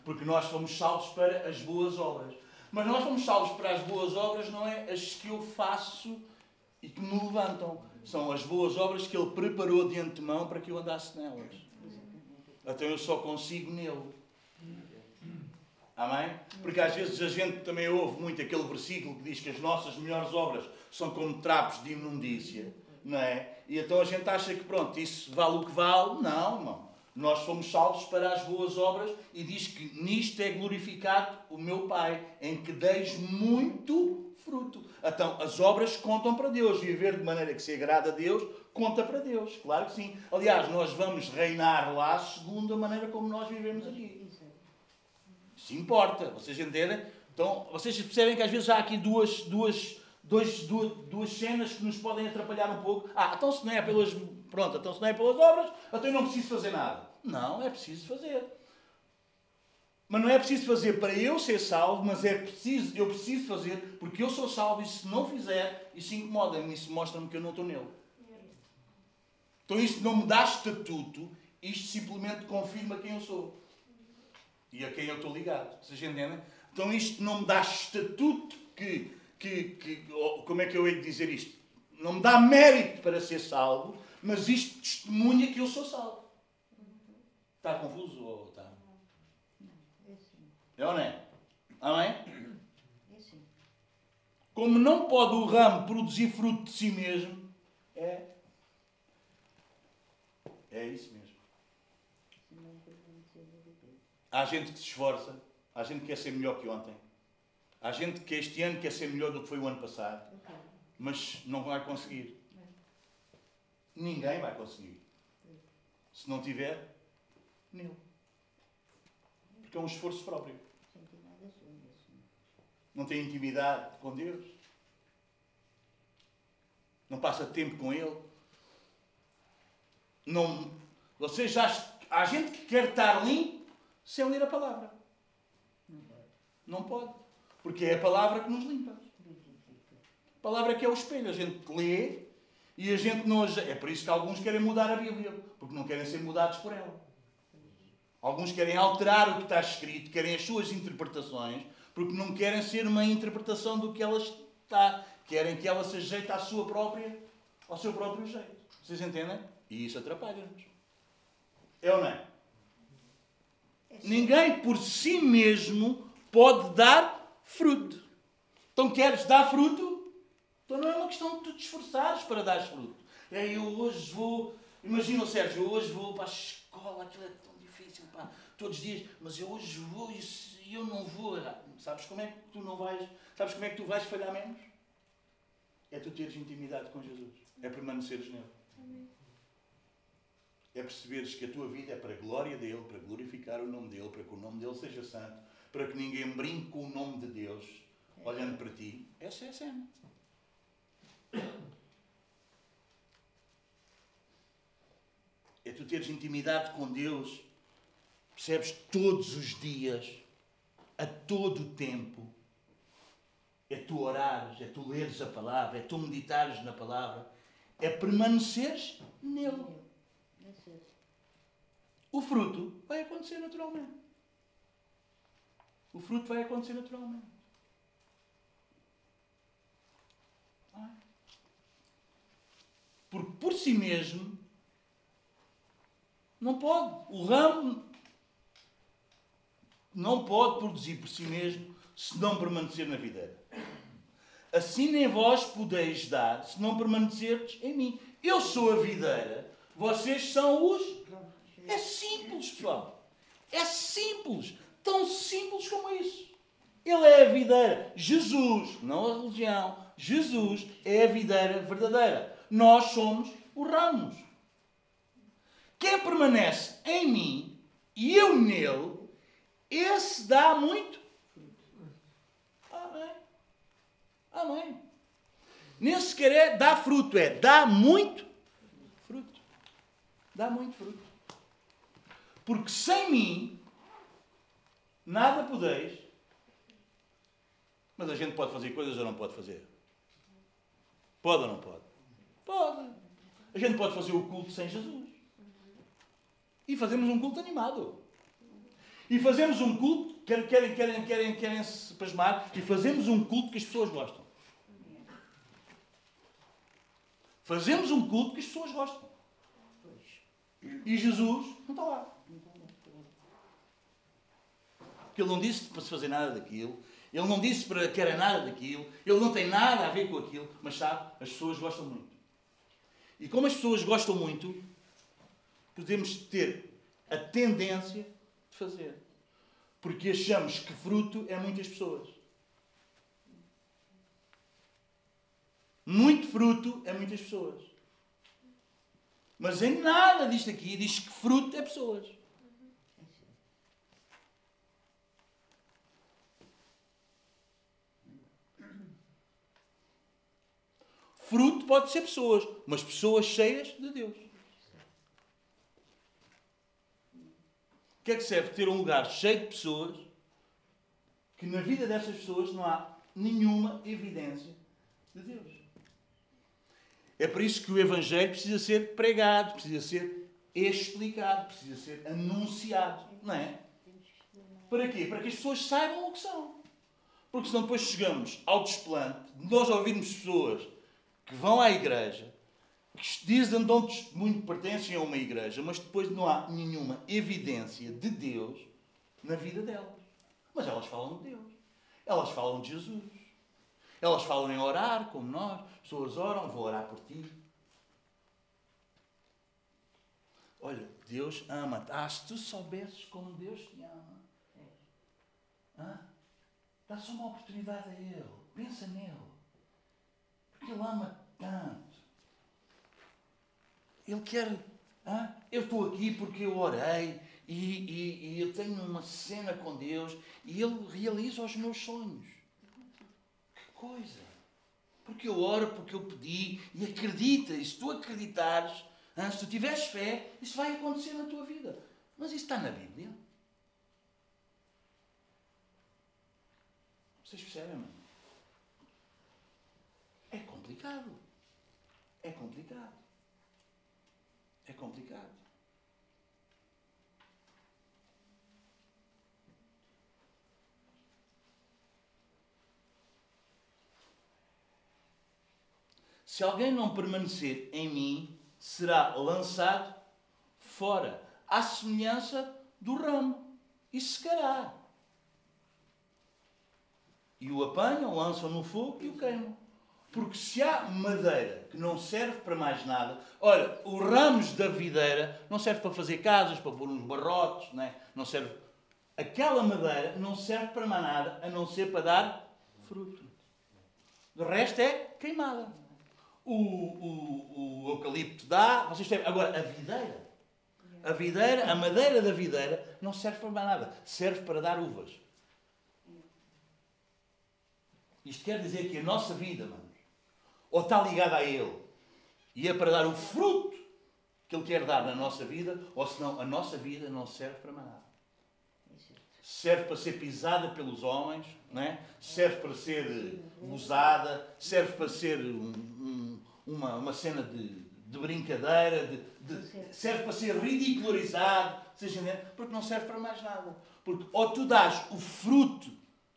Speaker 1: Porque nós fomos salvos para as boas obras. Mas nós fomos salvos para as boas obras, não é as que eu faço e que me levantam. São as boas obras que Ele preparou de antemão para que eu andasse nelas. Então eu só consigo nele. Amém? Porque às vezes a gente também ouve muito aquele versículo que diz que as nossas melhores obras são como trapos de imundícia, não é? E então a gente acha que pronto, isso vale o que vale. Não, não. Nós fomos salvos para as boas obras e diz que nisto é glorificado o meu Pai, em que deis muito fruto. Então as obras contam para Deus. Viver de maneira que se agrada a Deus conta para Deus. Claro que sim. Aliás, nós vamos reinar lá segundo a maneira como nós vivemos aqui. Isso importa, vocês entendem? Então, vocês percebem que às vezes há aqui duas, duas, dois, duas, duas cenas que nos podem atrapalhar um pouco. Ah, então se não é pelas. Pronto, então se não é pelas obras, então eu não preciso fazer nada. Não, é preciso fazer. Mas não é preciso fazer para eu ser salvo, mas é preciso, eu preciso fazer porque eu sou salvo e se não fizer, isso incomoda-me, isso mostra-me que eu não estou nele. Então isto não me dá estatuto, isto simplesmente confirma quem eu sou e a quem eu estou ligado. Vocês entendem? Então isto não me dá estatuto que, que, que como é que eu hei de dizer isto? Não me dá mérito para ser salvo, mas isto testemunha que eu sou salvo. Está confuso ou está?
Speaker 2: É assim.
Speaker 1: É ou não é? Amém?
Speaker 2: É assim.
Speaker 1: Como não pode o ramo produzir fruto de si mesmo, é. É isso mesmo.
Speaker 2: Videira.
Speaker 1: Há gente que se esforça, há gente que quer ser melhor que ontem, há gente que este ano quer ser melhor do que foi o ano passado,
Speaker 2: quero.
Speaker 1: mas não vai conseguir. Ninguém vai conseguir. Se não tiver, nele. Porque é um esforço próprio. Não tem intimidade com Deus. Não passa tempo com Ele. Não, vocês acham, há gente que quer estar limpo sem ler a palavra.
Speaker 2: Não pode.
Speaker 1: Porque é a palavra que nos limpa. A palavra que é o espelho. A gente lê e a gente não. É por isso que alguns querem mudar a Bíblia. Porque não querem ser mudados por ela. Alguns querem alterar o que está escrito, querem as suas interpretações, porque não querem ser uma interpretação do que ela está. Querem que ela se ajeite à sua própria, ao seu próprio jeito. Vocês entendem? E isso atrapalha-nos. É ou não é?
Speaker 2: É.
Speaker 1: Ninguém por si mesmo pode dar fruto. Então queres dar fruto? Então não é uma questão de tu te esforçares para dar fruto. É, eu hoje vou. Imagina o Sérgio, eu hoje vou para a escola, aquilo é tão difícil, pá, todos os dias, mas eu hoje vou e eu não vou. Sabes como é que tu não vais? Sabes como é que tu vais falhar menos? É tu teres intimidade com Jesus. É permaneceres nele. É perceberes que a tua vida é para a glória dele, para glorificar o nome dele, para que o nome dele seja santo, para que ninguém brinque com o nome de Deus, olhando para ti. Essa é a cena. É tu teres intimidade com Deus, percebes todos os dias, a todo o tempo. É tu orares, é tu leres a palavra, é tu meditares na palavra, é permaneceres nele. O fruto vai acontecer naturalmente. O fruto vai acontecer naturalmente. Não é? Porque por si mesmo não pode. O ramo não pode produzir por si mesmo se não permanecer na videira. Assim nem vós podeis dar se não permanecerdes em mim. Eu sou a videira, vocês são os é simples, pessoal. É simples. Tão simples como isso. Ele é a videira. Jesus, não a religião. Jesus é a videira verdadeira. Nós somos os ramos. Quem permanece em mim e eu nele, esse dá muito. Amém. Amém. Nem sequer é dá fruto, é dá muito fruto. Dá muito fruto. Porque sem mim nada podeis. Mas a gente pode fazer coisas ou não pode fazer? Pode ou não pode? Pode. A gente pode fazer o culto sem Jesus. E fazemos um culto animado. E fazemos um culto, querem, querem, querem, querem, querem se pasmar, e fazemos um culto que as pessoas gostam. Fazemos um culto que as pessoas gostam. E Jesus não está lá.
Speaker 2: Então, pronto.
Speaker 1: Porque ele não disse para se fazer nada daquilo. Ele não disse para que era nada daquilo. Ele não tem nada a ver com aquilo. Mas sabe, as pessoas gostam muito. E como as pessoas gostam muito, podemos ter a tendência de fazer. Porque achamos que fruto é muitas pessoas. Muito fruto é muitas pessoas. Mas em nada disto aqui diz que fruto é pessoas. Fruto pode ser pessoas, mas pessoas cheias de Deus. O que é que serve ter um lugar cheio de pessoas que na vida dessas pessoas não há nenhuma evidência de Deus? É por isso que o Evangelho precisa ser pregado, precisa ser explicado, precisa ser anunciado, não é? Para quê? Para que as pessoas saibam o que são. Porque senão depois chegamos ao desplante de nós ouvirmos pessoas que vão à igreja, que dizem de onde muito pertencem a uma igreja, mas depois não há nenhuma evidência de Deus na vida delas. Mas elas falam de Deus. Elas falam de Jesus. Elas falam em orar, como nós. As pessoas oram, vou orar por ti. Olha, Deus ama-te. Ah, se tu soubesses como Deus te ama. Ah, dá só uma oportunidade a Ele. Pensa nele. Ele ama tanto. Ele quer. Ah, eu estou aqui porque eu orei e, e, e eu tenho uma cena com Deus e Ele realiza os meus sonhos. Que coisa! Porque eu oro, porque eu pedi e acredita. E se tu acreditares, ah, se tu tiveres fé, isso vai acontecer na tua vida. Mas isso está na Bíblia. Vocês percebem, mano? Complicado. É complicado. É complicado. Se alguém não permanecer em mim, será lançado fora, à semelhança do ramo, e secará. E o apanham, lançam no fogo e o queimam. Porque se há madeira que não serve para mais nada, olha, os ramos da videira não serve para fazer casas, para pôr uns barrotes, não, é? não serve. Aquela madeira não serve para mais nada a não ser para dar fruto. O resto é queimada. O, o, o eucalipto dá, vocês têm. Agora, a videira, a videira, a madeira da videira não serve para mais nada, serve para dar uvas. Isto quer dizer que a nossa vida, manos, ou está ligada a Ele e é para dar o fruto que Ele quer dar na nossa vida, ou senão a nossa vida não serve para mais nada. Serve para ser pisada pelos homens, não é? serve para ser usada, serve para ser um, um, uma, uma cena de, de brincadeira, de, de, serve para ser ridicularizado, seja, porque não serve para mais nada. Porque ou tu dás o fruto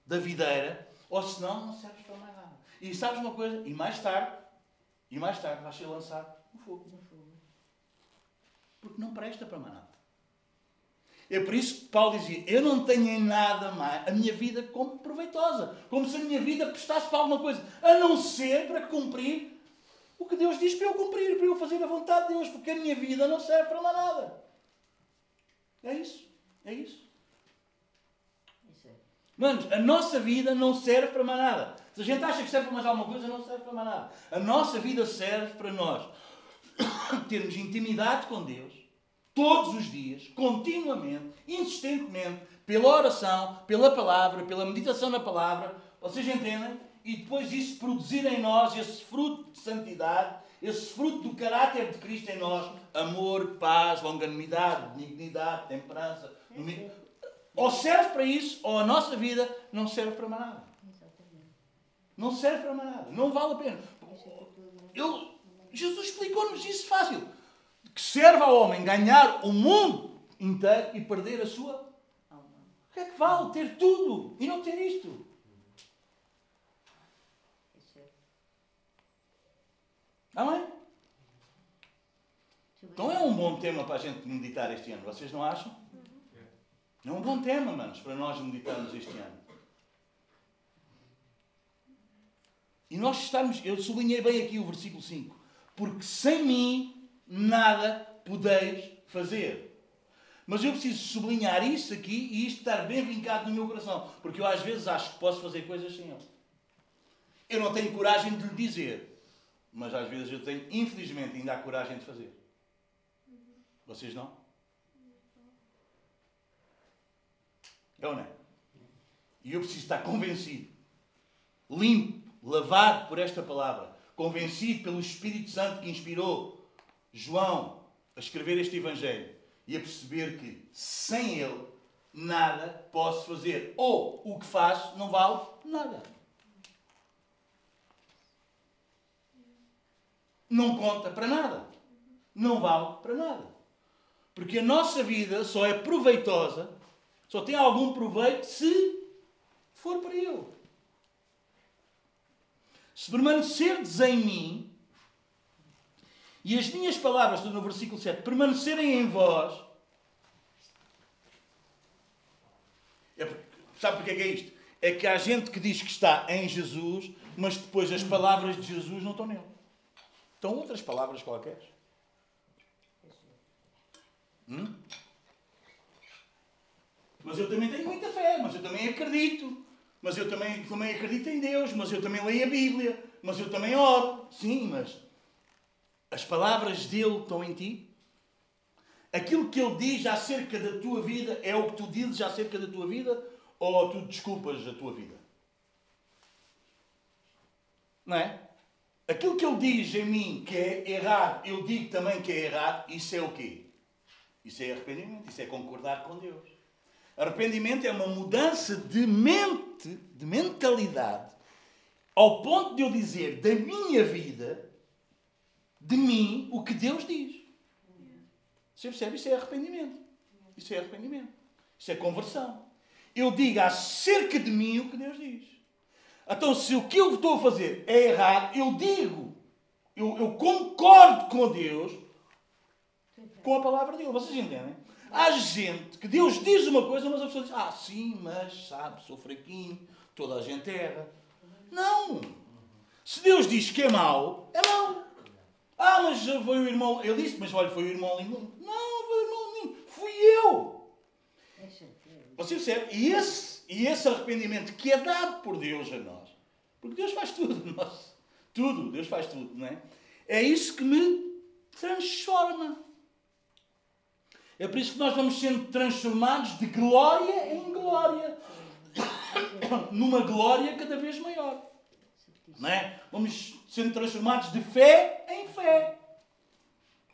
Speaker 1: da videira, ou senão não nada. E sabes uma coisa? E mais tarde, e mais tarde vais ser lançado no fogo. Porque não presta para mais nada. É por isso que Paulo dizia: Eu não tenho em nada mais a minha vida como proveitosa, como se a minha vida prestasse para alguma coisa, a não ser para cumprir o que Deus diz para eu cumprir, para eu fazer a vontade de Deus, porque a minha vida não serve para mais nada. É isso. É isso. Manos, a nossa vida não serve para mais nada. Se a gente acha que serve para mais alguma coisa, não serve para mais nada. A nossa vida serve para nós termos intimidade com Deus, todos os dias, continuamente, insistentemente, pela oração, pela palavra, pela meditação na palavra. Vocês entendem? E depois isso produzir em nós esse fruto de santidade, esse fruto do caráter de Cristo em nós: amor, paz, longanimidade, dignidade, temperança. Ou serve para isso, ou a nossa vida não serve para mais nada. Não serve para nada. Não vale a pena. Eu, Jesus explicou-nos isso fácil. Que serve ao homem ganhar o mundo inteiro e perder a sua. O que é que vale ter tudo e não ter isto? Amém? Então é um bom tema para a gente meditar este ano, vocês não acham? É um bom tema, manos, para nós meditarmos este ano. E nós estamos, eu sublinhei bem aqui o versículo 5. Porque sem mim nada podeis fazer. Mas eu preciso sublinhar isso aqui e isto estar bem vincado no meu coração. Porque eu às vezes acho que posso fazer coisas sem ele. Eu não tenho coragem de lhe dizer. Mas às vezes eu tenho, infelizmente, ainda há coragem de fazer. Vocês não? É ou não é? E eu preciso estar convencido, limpo, lavado por esta palavra, convencido pelo Espírito Santo que inspirou João a escrever este Evangelho e a perceber que sem ele nada posso fazer. Ou o que faço não vale nada. Não conta para nada. Não vale para nada. Porque a nossa vida só é proveitosa só tem algum proveito se for para Ele. Se permanecerdes em mim, e as minhas palavras, estou no versículo 7, permanecerem em vós, é porque, sabe porque é que é isto? é que há gente que diz que está em Jesus, mas depois as palavras de Jesus não estão nele. Estão outras palavras qualquer. Hum? Mas eu também tenho muita fé, mas eu também acredito. Mas eu também, também acredito em Deus, mas eu também leio a Bíblia, mas eu também oro. Sim, mas as palavras dele estão em ti? Aquilo que ele diz acerca da tua vida é o que tu dizes acerca da tua vida ou tu desculpas a tua vida? Não é? Aquilo que ele diz em mim que é errado, eu digo também que é errado, isso é o quê? Isso é arrependimento, isso é concordar com Deus. Arrependimento é uma mudança de mente, de mentalidade, ao ponto de eu dizer da minha vida, de mim, o que Deus diz. Você percebe? Isso é arrependimento. Isso é arrependimento. Isso é conversão. Eu digo acerca de mim o que Deus diz. Então, se o que eu estou a fazer é errado, eu digo. Eu, eu concordo com Deus com a palavra dele. Vocês entendem? Há gente que Deus diz uma coisa, mas a pessoa diz: Ah, sim, mas sabe, sou fraquinho, toda a gente erra. Não! Se Deus diz que é mau, é mau. Ah, mas foi o irmão. Ele disse, mas olha, foi o irmão lindo. Não, foi o irmão lindo. Fui eu. Você percebe? E esse, e esse arrependimento que é dado por Deus a nós. Porque Deus faz tudo. Nós, tudo. Deus faz tudo, não é? É isso que me transforma. É por isso que nós vamos sendo transformados de glória em glória. Numa glória cada vez maior. Não é? Vamos sendo transformados de fé em fé.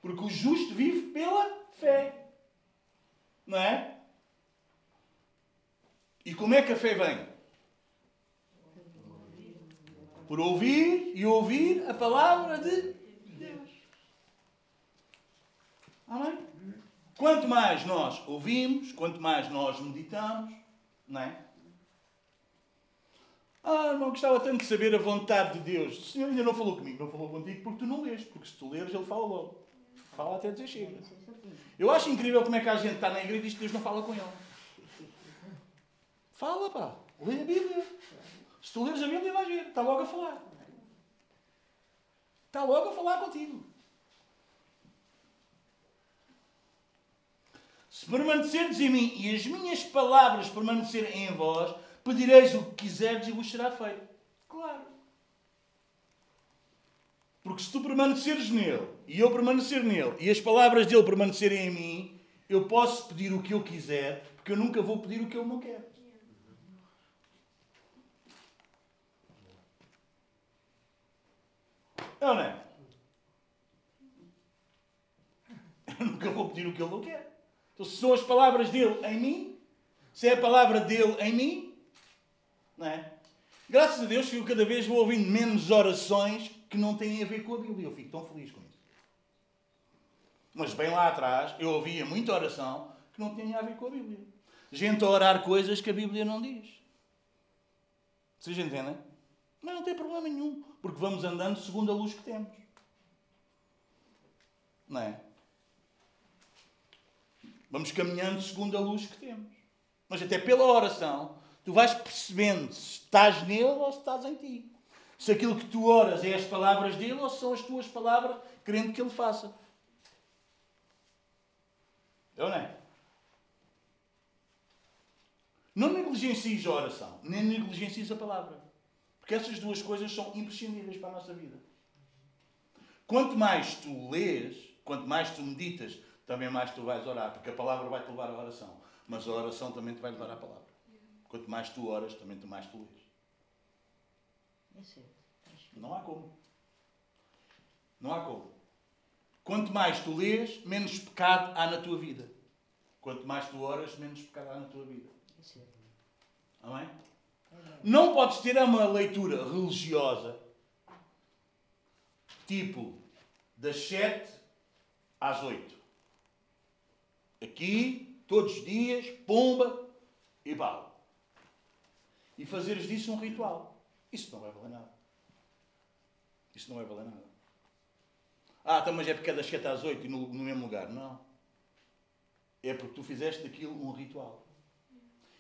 Speaker 1: Porque o justo vive pela fé. Não é? E como é que a fé vem? Por ouvir e ouvir a palavra de Deus. Amém? Quanto mais nós ouvimos, quanto mais nós meditamos, não é? Ah, não gostava tanto de saber a vontade de Deus. O Senhor ainda não falou comigo, não falou contigo porque tu não lês. Porque se tu leres, ele fala logo. Fala até dizer chega. Eu acho incrível como é que a gente está na igreja e diz que Deus não fala com ele. Fala, pá. Lê a Bíblia. Se tu leres a Bíblia, vais ver. Está logo a falar. Está logo a falar contigo. Se permanecerdes em mim e as minhas palavras permanecerem em vós, pedireis o que quiserdes e vos será feito. Claro. Porque se tu permaneceres nele e eu permanecer nele e as palavras dele permanecerem em mim, eu posso pedir o que eu quiser, porque eu nunca vou pedir o que eu não quero. É ou não é? Eu nunca vou pedir o que ele não quer. Então, se são as palavras dele em mim, se é a palavra dele em mim, não é? Graças a Deus que eu cada vez vou ouvindo menos orações que não têm a ver com a Bíblia. Eu fico tão feliz com isso. Mas bem lá atrás eu ouvia muita oração que não tinha a ver com a Bíblia. Gente a orar coisas que a Bíblia não diz. Vocês entendem? Mas não tem problema nenhum, porque vamos andando segundo a luz que temos. Não é? Vamos caminhando segundo a luz que temos. Mas até pela oração, tu vais percebendo se estás nele ou se estás em ti. Se aquilo que tu oras é as palavras dele ou são as tuas palavras querendo que ele faça. É ou não é? Não negligencies a oração, nem negligencies a palavra. Porque essas duas coisas são imprescindíveis para a nossa vida. Quanto mais tu lês, quanto mais tu meditas, também mais tu vais orar, porque a palavra vai te levar à oração. Mas a oração também te vai levar à palavra. Quanto mais tu oras, também mais tu lês. Não há como. Não há como. Quanto mais tu lês, menos pecado há na tua vida. Quanto mais tu oras, menos pecado há na tua vida. Amém? Não podes ter uma leitura religiosa tipo das 7 às 8. Aqui, todos os dias, pomba e bala. E fazeres disso um ritual. Isso não vai valer nada. Isso não vai valer nada. Ah, então, mas é porque é das 7 às 8 e no, no mesmo lugar. Não. É porque tu fizeste daquilo um ritual.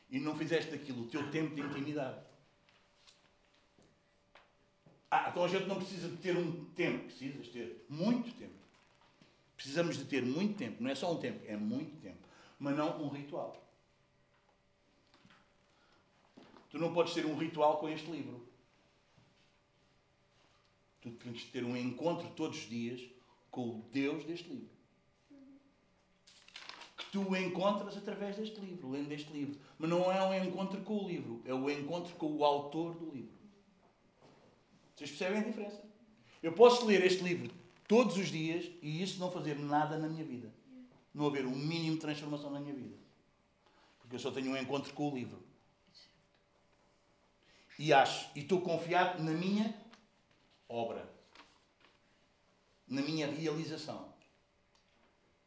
Speaker 1: e não fizeste daquilo o teu tempo de intimidade. Ah, então a gente não precisa de ter um tempo, precisas ter muito tempo. Precisamos de ter muito tempo, não é só um tempo, é muito tempo, mas não um ritual. Tu não podes ter um ritual com este livro. Tu tens de ter um encontro todos os dias com o Deus deste livro. Que tu encontras através deste livro, lendo este livro. Mas não é um encontro com o livro, é o encontro com o autor do livro. Vocês percebem a diferença? Eu posso ler este livro todos os dias e isso não fazer nada na minha vida. Não haver um mínimo de transformação na minha vida. Porque eu só tenho um encontro com o livro. E acho, e estou confiado na minha obra. Na minha realização.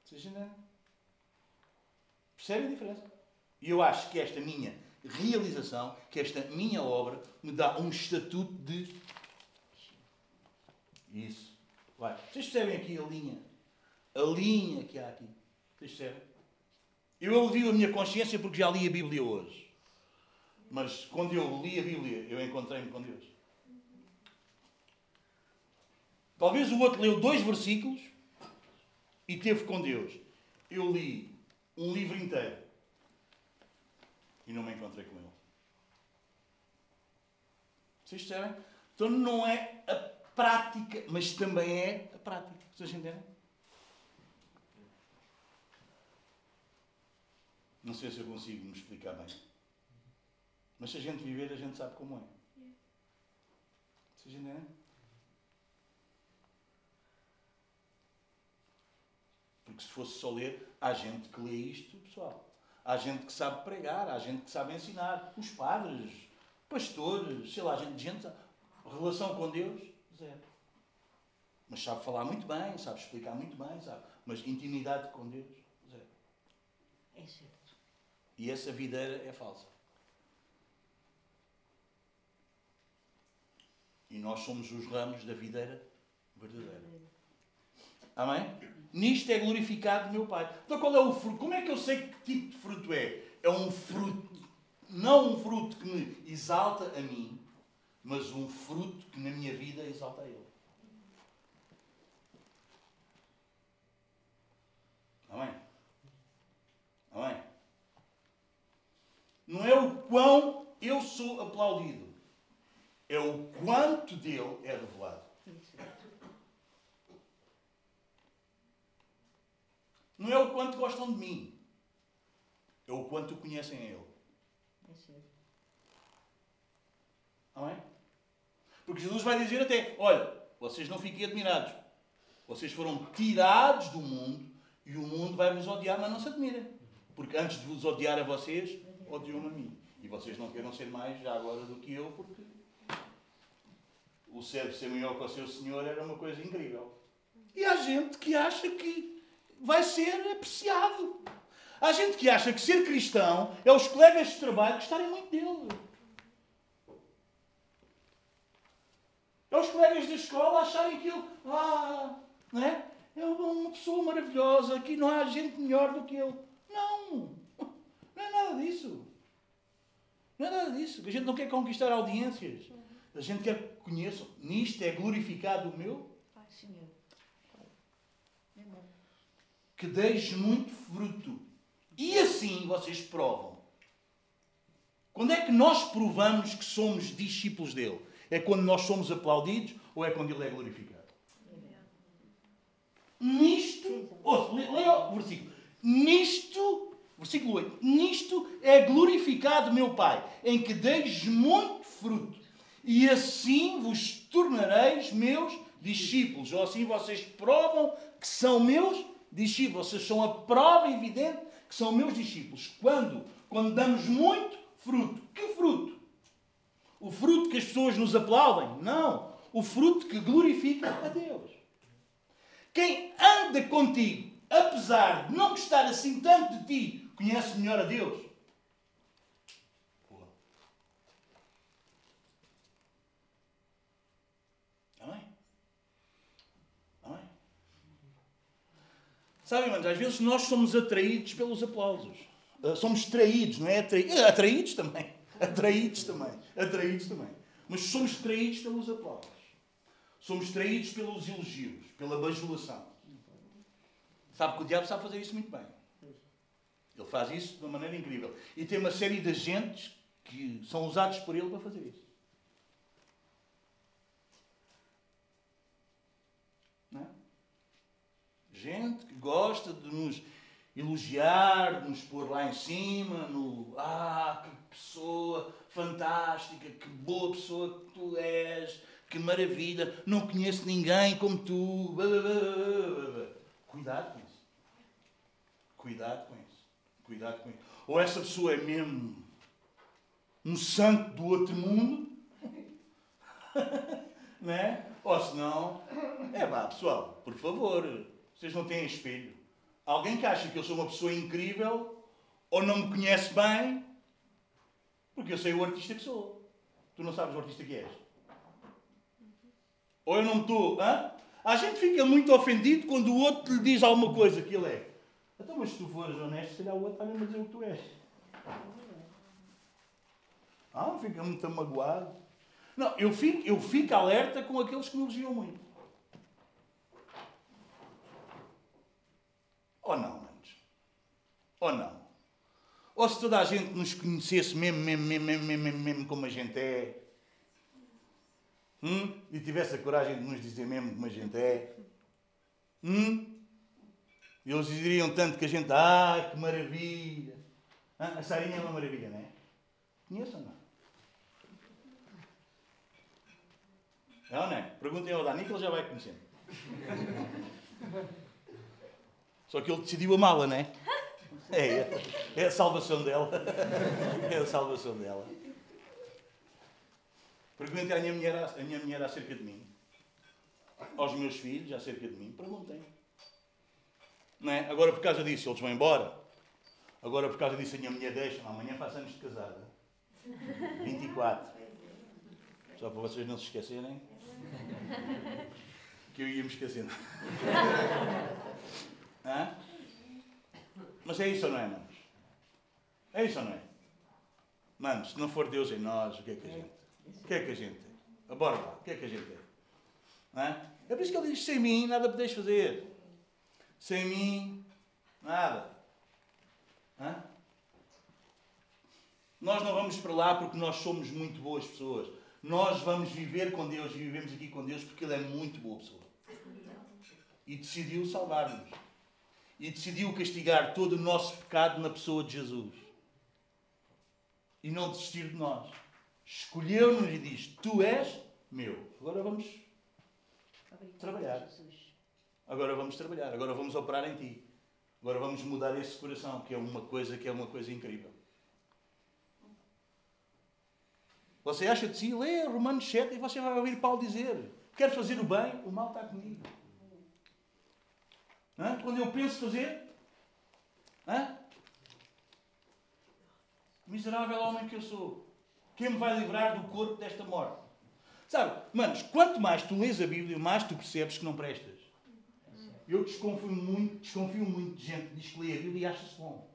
Speaker 1: Vocês? Percebem a diferença? E eu acho que esta minha realização, que esta minha obra, me dá um estatuto de. Isso. Vai. Vocês percebem aqui a linha? A linha que há aqui. Vocês percebem? Eu alivio a minha consciência porque já li a Bíblia hoje. Mas quando eu li a Bíblia, eu encontrei-me com Deus. Talvez o outro leu dois versículos e teve com Deus. Eu li um livro inteiro e não me encontrei com Ele. Vocês percebem? Então não é a prática, mas também é a prática. Vocês entendem? Não sei se eu consigo me explicar bem. Mas se a gente viver, a gente sabe como é. Vocês entendem? Porque se fosse só ler, há gente que lê isto, pessoal. Há gente que sabe pregar, há gente que sabe ensinar. Os padres, pastores, sei lá, gente, gente relação com Deus, zero. Mas sabe falar muito bem, sabe explicar muito bem, sabe. Mas intimidade com Deus, zero.
Speaker 2: É certo.
Speaker 1: E essa videira é falsa. E nós somos os ramos da videira verdadeira. Amém? Nisto é glorificado meu Pai. Então qual é o fruto? Como é que eu sei que tipo de fruto é? É um fruto, não um fruto que me exalta a mim, mas um fruto que na minha vida exalta Ele. Amém? Amém? Não é o quão eu sou aplaudido, é o quanto dele é revelado. Não é o quanto gostam de mim, é o quanto conhecem a Ele.
Speaker 2: É certo.
Speaker 1: Amém? Porque Jesus vai dizer até: olha, vocês não fiquem admirados. Vocês foram tirados do mundo e o mundo vai vos odiar, mas não se admirem. Porque antes de vos odiar a vocês, odiam-me a mim. E vocês não queiram ser mais já agora do que eu, porque o servo ser maior que o seu senhor era uma coisa incrível. E há gente que acha que vai ser apreciado. Há gente que acha que ser cristão é os colegas de trabalho gostarem muito dele. É os colegas da escola acharem que ele ah, não é? é uma pessoa maravilhosa, aqui não há gente melhor do que ele. Não! Não é nada disso. Não é nada disso. A gente não quer conquistar audiências. A gente quer que conheçam. Nisto é glorificado o meu
Speaker 2: Pai, Senhor.
Speaker 1: Que deis muito fruto. E assim vocês provam. Quando é que nós provamos que somos discípulos dele? É quando nós somos aplaudidos ou é quando ele é glorificado? Nisto, ouça, le- leia o versículo. Nisto, versículo 8. Nisto é glorificado meu Pai, em que deis muito fruto, e assim vos tornareis meus discípulos. Ou assim vocês provam que são meus discípulos. Vocês são a prova evidente que são meus discípulos. Quando? Quando damos muito fruto. Que fruto? O fruto que as pessoas nos aplaudem? Não. O fruto que glorifica a Deus. Quem anda contigo, apesar de não gostar assim tanto de ti, conhece melhor a Deus. Sabem, irmãos, às vezes nós somos atraídos pelos aplausos. Uh, somos traídos, não é? Eh, atraídos também. Atraídos também. Atraídos também. Mas somos traídos pelos aplausos. Somos traídos pelos elogios, pela bajulação. Sabe que o diabo sabe fazer isso muito bem. Ele faz isso de uma maneira incrível. E tem uma série de agentes que são usados por ele para fazer isso. Não é? Gente que gosta de nos elogiar, de nos pôr lá em cima, no ah, que pessoa fantástica, que boa pessoa que tu és, que maravilha, não conheço ninguém como tu. Cuidado com isso. Cuidado com isso. Cuidado com isso. Ou essa pessoa é mesmo um santo do outro mundo, né? Ou se não, é vá, pessoal, por favor, vocês não têm espelho. Alguém que acha que eu sou uma pessoa incrível ou não me conhece bem, porque eu sei o artista que sou. Tu não sabes o artista que és. Ou eu não estou. Hã? A gente fica muito ofendido quando o outro lhe diz alguma coisa que ele é. Então, mas se tu fores honesto, se calhar o outro está mesmo a dizer o que tu és. Ah, fica muito magoado. Não, eu fico, eu fico alerta com aqueles que me elogiam muito. Ou não, manos? Ou não? Ou se toda a gente nos conhecesse mesmo, mesmo, mesmo, mesmo, mesmo, mesmo como a gente é, hum? e tivesse a coragem de nos dizer mesmo como a gente é, hum? e eles diriam tanto que a gente, ah, que maravilha. Ah, a Sarinha é uma maravilha, não é? Conheço ou não? É ou não é? Perguntem ao Dani que ele já vai conhecendo. Só que ele decidiu amá-la, não é? É, é a salvação dela. É a salvação dela. Perguntem à minha mulher, à minha mulher acerca de mim. Aos meus filhos acerca de mim. Perguntem. Não é? Agora por causa disso eles vão embora. Agora por causa disso a minha mulher deixa. Amanhã faz anos de casada. 24. Só para vocês não se esquecerem. Que eu ia me esquecendo. Hã? Mas é isso ou não é, manos? É isso ou não é? Manos, se não for Deus em nós, o que é que a gente? O que é que a gente é? Bora o que é que a gente é? Hã? É por isso que ele diz: sem mim nada podeis fazer. Sem mim, nada. Hã? Nós não vamos para lá porque nós somos muito boas pessoas. Nós vamos viver com Deus e vivemos aqui com Deus porque Ele é muito boa pessoa. E decidiu salvar-nos. E decidiu castigar todo o nosso pecado na pessoa de Jesus. E não desistir de nós. Escolheu-nos e diz: Tu és meu. Agora vamos trabalhar. Agora vamos trabalhar. Agora vamos operar em ti. Agora vamos mudar esse coração, que é uma coisa que é uma coisa incrível. Você acha de si, lê Romanos 7 e você vai ouvir Paulo dizer: Quero fazer o bem, o mal está comigo. Hã? Quando eu penso fazer, hã? miserável homem que eu sou, quem me vai livrar do corpo desta morte? Sabe, manos, quanto mais tu lês a Bíblia, mais tu percebes que não prestas. Eu desconfio muito, desconfio muito de gente que diz que lê a Bíblia e acha-se bom.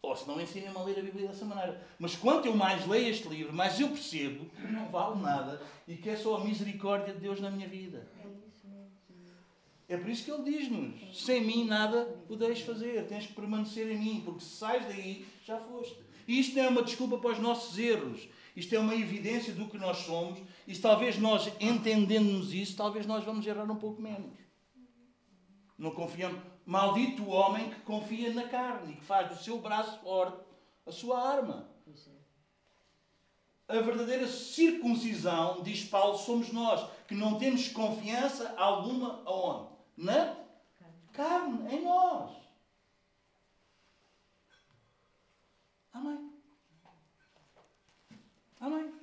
Speaker 1: Ou se não ensinem-me a ler a Bíblia dessa maneira. Mas quanto eu mais leio este livro, mais eu percebo que não vale nada e que é só a misericórdia de Deus na minha vida. É por isso que ele diz-nos: sem mim nada podeis fazer, tens que permanecer em mim, porque se sais daí, já foste. E isto não é uma desculpa para os nossos erros, isto é uma evidência do que nós somos, e se talvez nós entendendo isso, talvez nós vamos errar um pouco menos. Não confiamos. Maldito o homem que confia na carne e que faz do seu braço forte a sua arma. A verdadeira circuncisão, diz Paulo, somos nós, que não temos confiança alguma aonde? Na carne, em nós. Amém. Amém.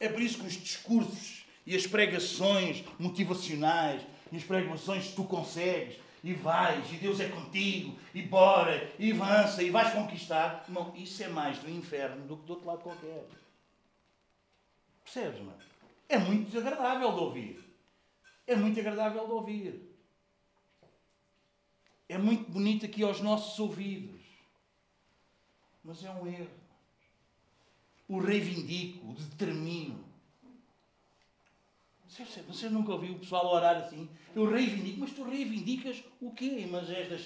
Speaker 1: É por isso que os discursos e as pregações motivacionais e as pregações que tu consegues e vais, e Deus é contigo, e bora, e avança, e vais conquistar. Não, isso é mais do inferno do que do outro lado qualquer. Percebes, mano? É muito desagradável de ouvir. É muito agradável de ouvir. é muito bonito aqui aos nossos ouvidos. Mas é um erro. O reivindico, o determino. Você nunca ouviu o pessoal orar assim? Eu reivindico, mas tu reivindicas o quê? Mas és da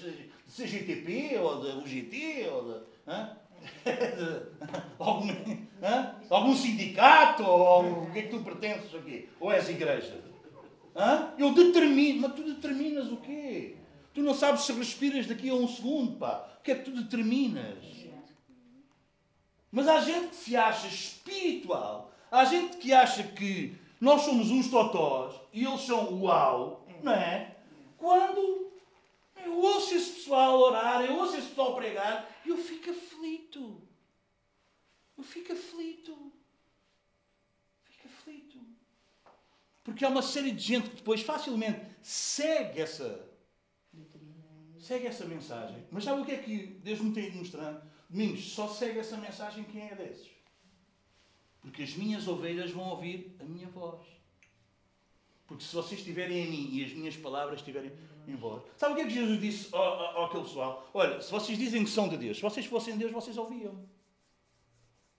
Speaker 1: CGTP ou da UGT ou da. Algum, algum sindicato? Ou o que é que tu pertences aqui? Ou és igreja? Eu determino, mas tu determinas o quê? Tu não sabes se respiras daqui a um segundo, pá. O que é que tu determinas? Mas há gente que se acha espiritual, há gente que acha que nós somos uns totós e eles são uau, não é? Quando eu ouço esse pessoal orar, eu ouço esse pessoal pregar, eu fico aflito. Eu fico aflito. Fico aflito. Porque há uma série de gente que depois facilmente segue essa, segue essa mensagem. Mas sabe o que é que Deus me tem ido mostrando? Domingos, só segue essa mensagem quem é desses. Porque as minhas ovelhas vão ouvir a minha voz. Porque se vocês estiverem em mim e as minhas palavras estiverem em vós. Sabe o que é que Jesus disse ao, ao, àquele pessoal? Olha, se vocês dizem que são de Deus, se vocês fossem de Deus, vocês ouviam.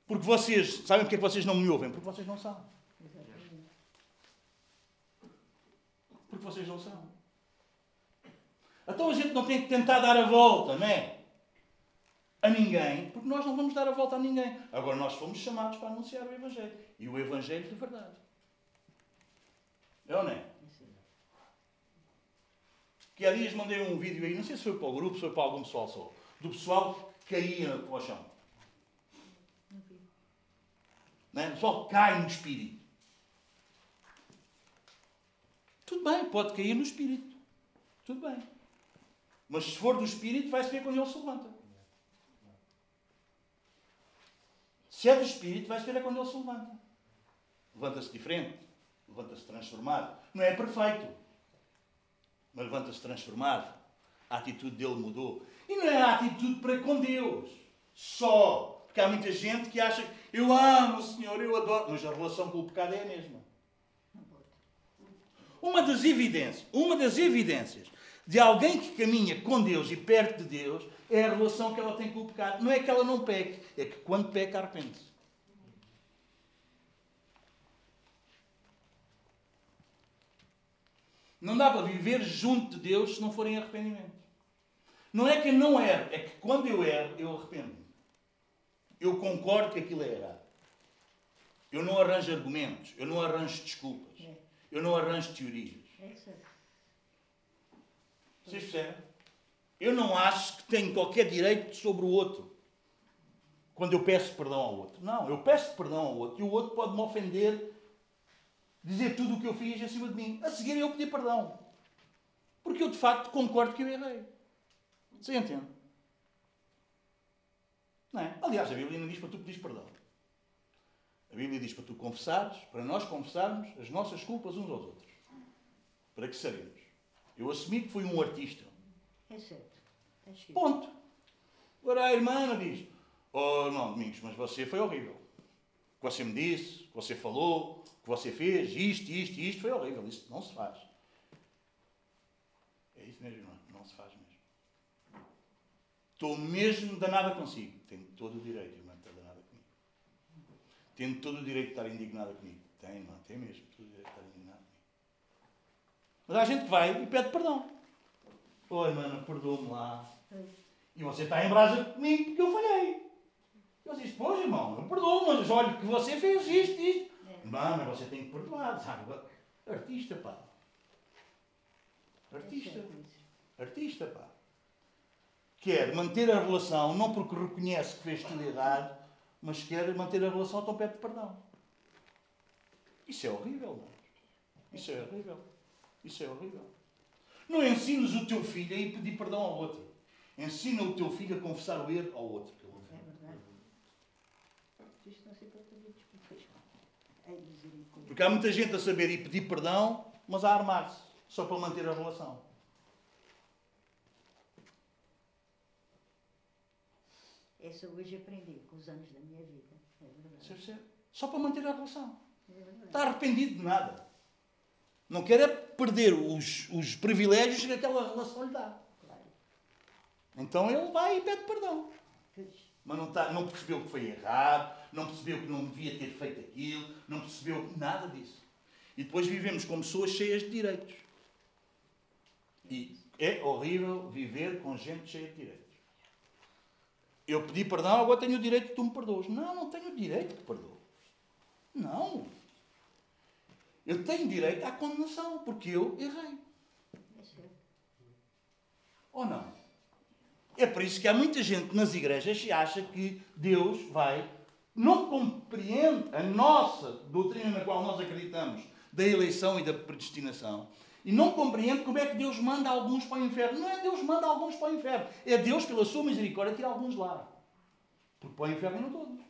Speaker 1: Porque vocês, sabem porque é que vocês não me ouvem? Porque vocês não são. Porque vocês não são. Então a gente não tem que tentar dar a volta, não é? A ninguém, porque nós não vamos dar a volta a ninguém. Agora nós fomos chamados para anunciar o Evangelho. E o Evangelho de verdade. É ou não é? Que há dias mandei um vídeo aí, não sei se foi para o grupo, se foi para algum pessoal só, do pessoal que caía para o chão. Não é? O pessoal cai no espírito. Tudo bem, pode cair no espírito. Tudo bem. Mas se for do espírito, vai-se ver quando ele se levanta. Se é do espírito, vai-se ver é quando ele se levanta. Levanta-se diferente, levanta-se transformado. Não é perfeito mas levanta-se transformado. A atitude dele mudou. E não é a atitude para com Deus. Só. Porque há muita gente que acha que eu amo o Senhor, eu adoro. Mas a relação com o pecado é a mesma. Uma das evidências, uma das evidências de alguém que caminha com Deus e perto de Deus é a relação que ela tem com o pecado. Não é que ela não peque, é que quando peca arrepende-se. Não dá para viver junto de Deus se não for em arrependimento. Não é que eu não erro, é que quando eu erro, eu arrependo. Eu concordo que aquilo é errado. Eu não arranjo argumentos, eu não arranjo desculpas, é. Eu não arranjo teorias. É Vocês percebem? Eu não acho que tenho qualquer direito sobre o outro quando eu peço perdão ao outro. Não, eu peço perdão ao outro e o outro pode me ofender dizer tudo o que eu fiz acima de mim. A seguir eu pedir perdão. Porque eu de facto concordo que eu errei. Você entende? Não é? Aliás, a Bíblia não diz para tu pedir perdão. A Bíblia diz para tu confessares, para nós confessarmos as nossas culpas uns aos outros. Para que sabemos. Eu assumi que fui um artista.
Speaker 2: É certo. É
Speaker 1: Ponto. Agora a irmã diz: Oh, não, Domingos, mas você foi horrível. O que você me disse, o que você falou, que você fez, isto, isto, isto, foi horrível. Isso não se faz. É isso mesmo, irmão. Não se faz mesmo. Estou mesmo danada consigo. Tenho todo o direito, irmã, de estar danada comigo. Tenho todo o direito de estar indignada comigo. Tem, irmã, tem mesmo todo o direito de estar indignada comigo. Mas há gente que vai e pede perdão. Oi, irmã, perdoa-me lá. E você está em brasa comigo porque eu falhei. Eu disse, pois, irmão, eu perdoo, mas olha que você fez isto, isto. Não, mas você tem que perdoar, sabe? Artista, pá. Artista. Artista, pá. Quer manter a relação, não porque reconhece que fez tudo errado, mas quer manter a relação então pede perdão. Isso é horrível, não é? Isso é horrível. Isso é horrível. Não ensines o teu filho a ir pedir perdão ao outro. Ensina o teu filho a confessar o erro ao outro.
Speaker 2: É verdade. Isto não se pode fazer
Speaker 1: porque há muita gente a saber e pedir perdão, mas a armar-se, só para manter a relação.
Speaker 2: Essa hoje aprendi com os anos da minha vida. É verdade.
Speaker 1: Só para manter a relação. É Está arrependido de nada. Não quer é perder os, os privilégios que aquela relação lhe dá. Claro. Então ele vai e pede perdão.
Speaker 2: Pois.
Speaker 1: Mas não, tá, não percebeu que foi errado, não percebeu que não devia ter feito aquilo, não percebeu nada disso. E depois vivemos como pessoas cheias de direitos. E é horrível viver com gente cheia de direitos. Eu pedi perdão, agora tenho o direito que tu me perdoes. Não, não tenho o direito que perdoo. Não. Eu tenho direito à condenação, porque eu errei. Ou não? É por isso que há muita gente nas igrejas que acha que Deus vai, não compreende a nossa doutrina na qual nós acreditamos, da eleição e da predestinação, e não compreende como é que Deus manda alguns para o inferno. Não é Deus manda alguns para o inferno, é Deus, pela sua misericórdia, tira alguns lá. Porque para o inferno não todos.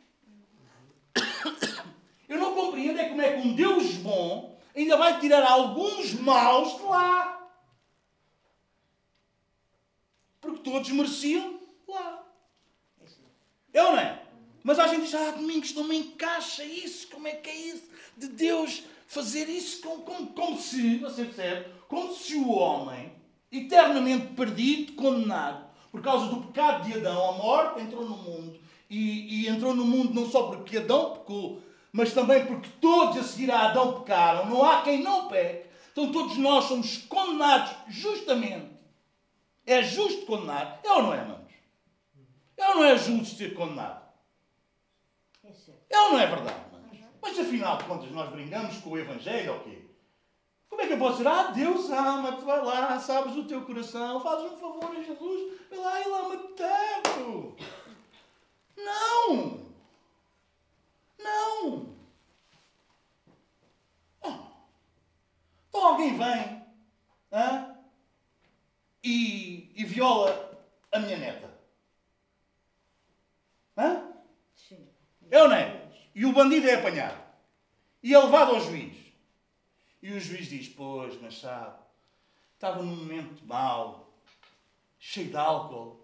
Speaker 1: Eu não compreendo é como é que um Deus bom ainda vai tirar alguns maus de lá. Porque todos mereciam lá.
Speaker 2: É.
Speaker 1: É ou não é? Mas a gente diz, ah, Domingos, não me encaixa isso, como é que é isso? De Deus fazer isso como, como, como se, você percebe? Como se o homem, eternamente perdido, condenado, por causa do pecado de Adão, a morte entrou no mundo. E, e entrou no mundo não só porque Adão pecou, mas também porque todos a seguir a Adão pecaram. Não há quem não peque. Então todos nós somos condenados justamente. É justo condenar? É ou não é, manos? É ou não é justo ser condenado?
Speaker 2: É
Speaker 1: ou não é verdade? Mas afinal de contas nós brincamos com o Evangelho ou quê? Como é que eu posso dizer, ah, Deus ama-te, vai lá, sabes o teu coração, fazes um favor a Jesus, vai lá, Ele ama-te tanto. Não! Não! Oh. Então alguém vem? E, e viola a minha neta. Hã? É ou não é? E o bandido é apanhado. E é levado ao juiz. E o juiz diz: Pois, mas sabe, estava num momento mau, cheio de álcool.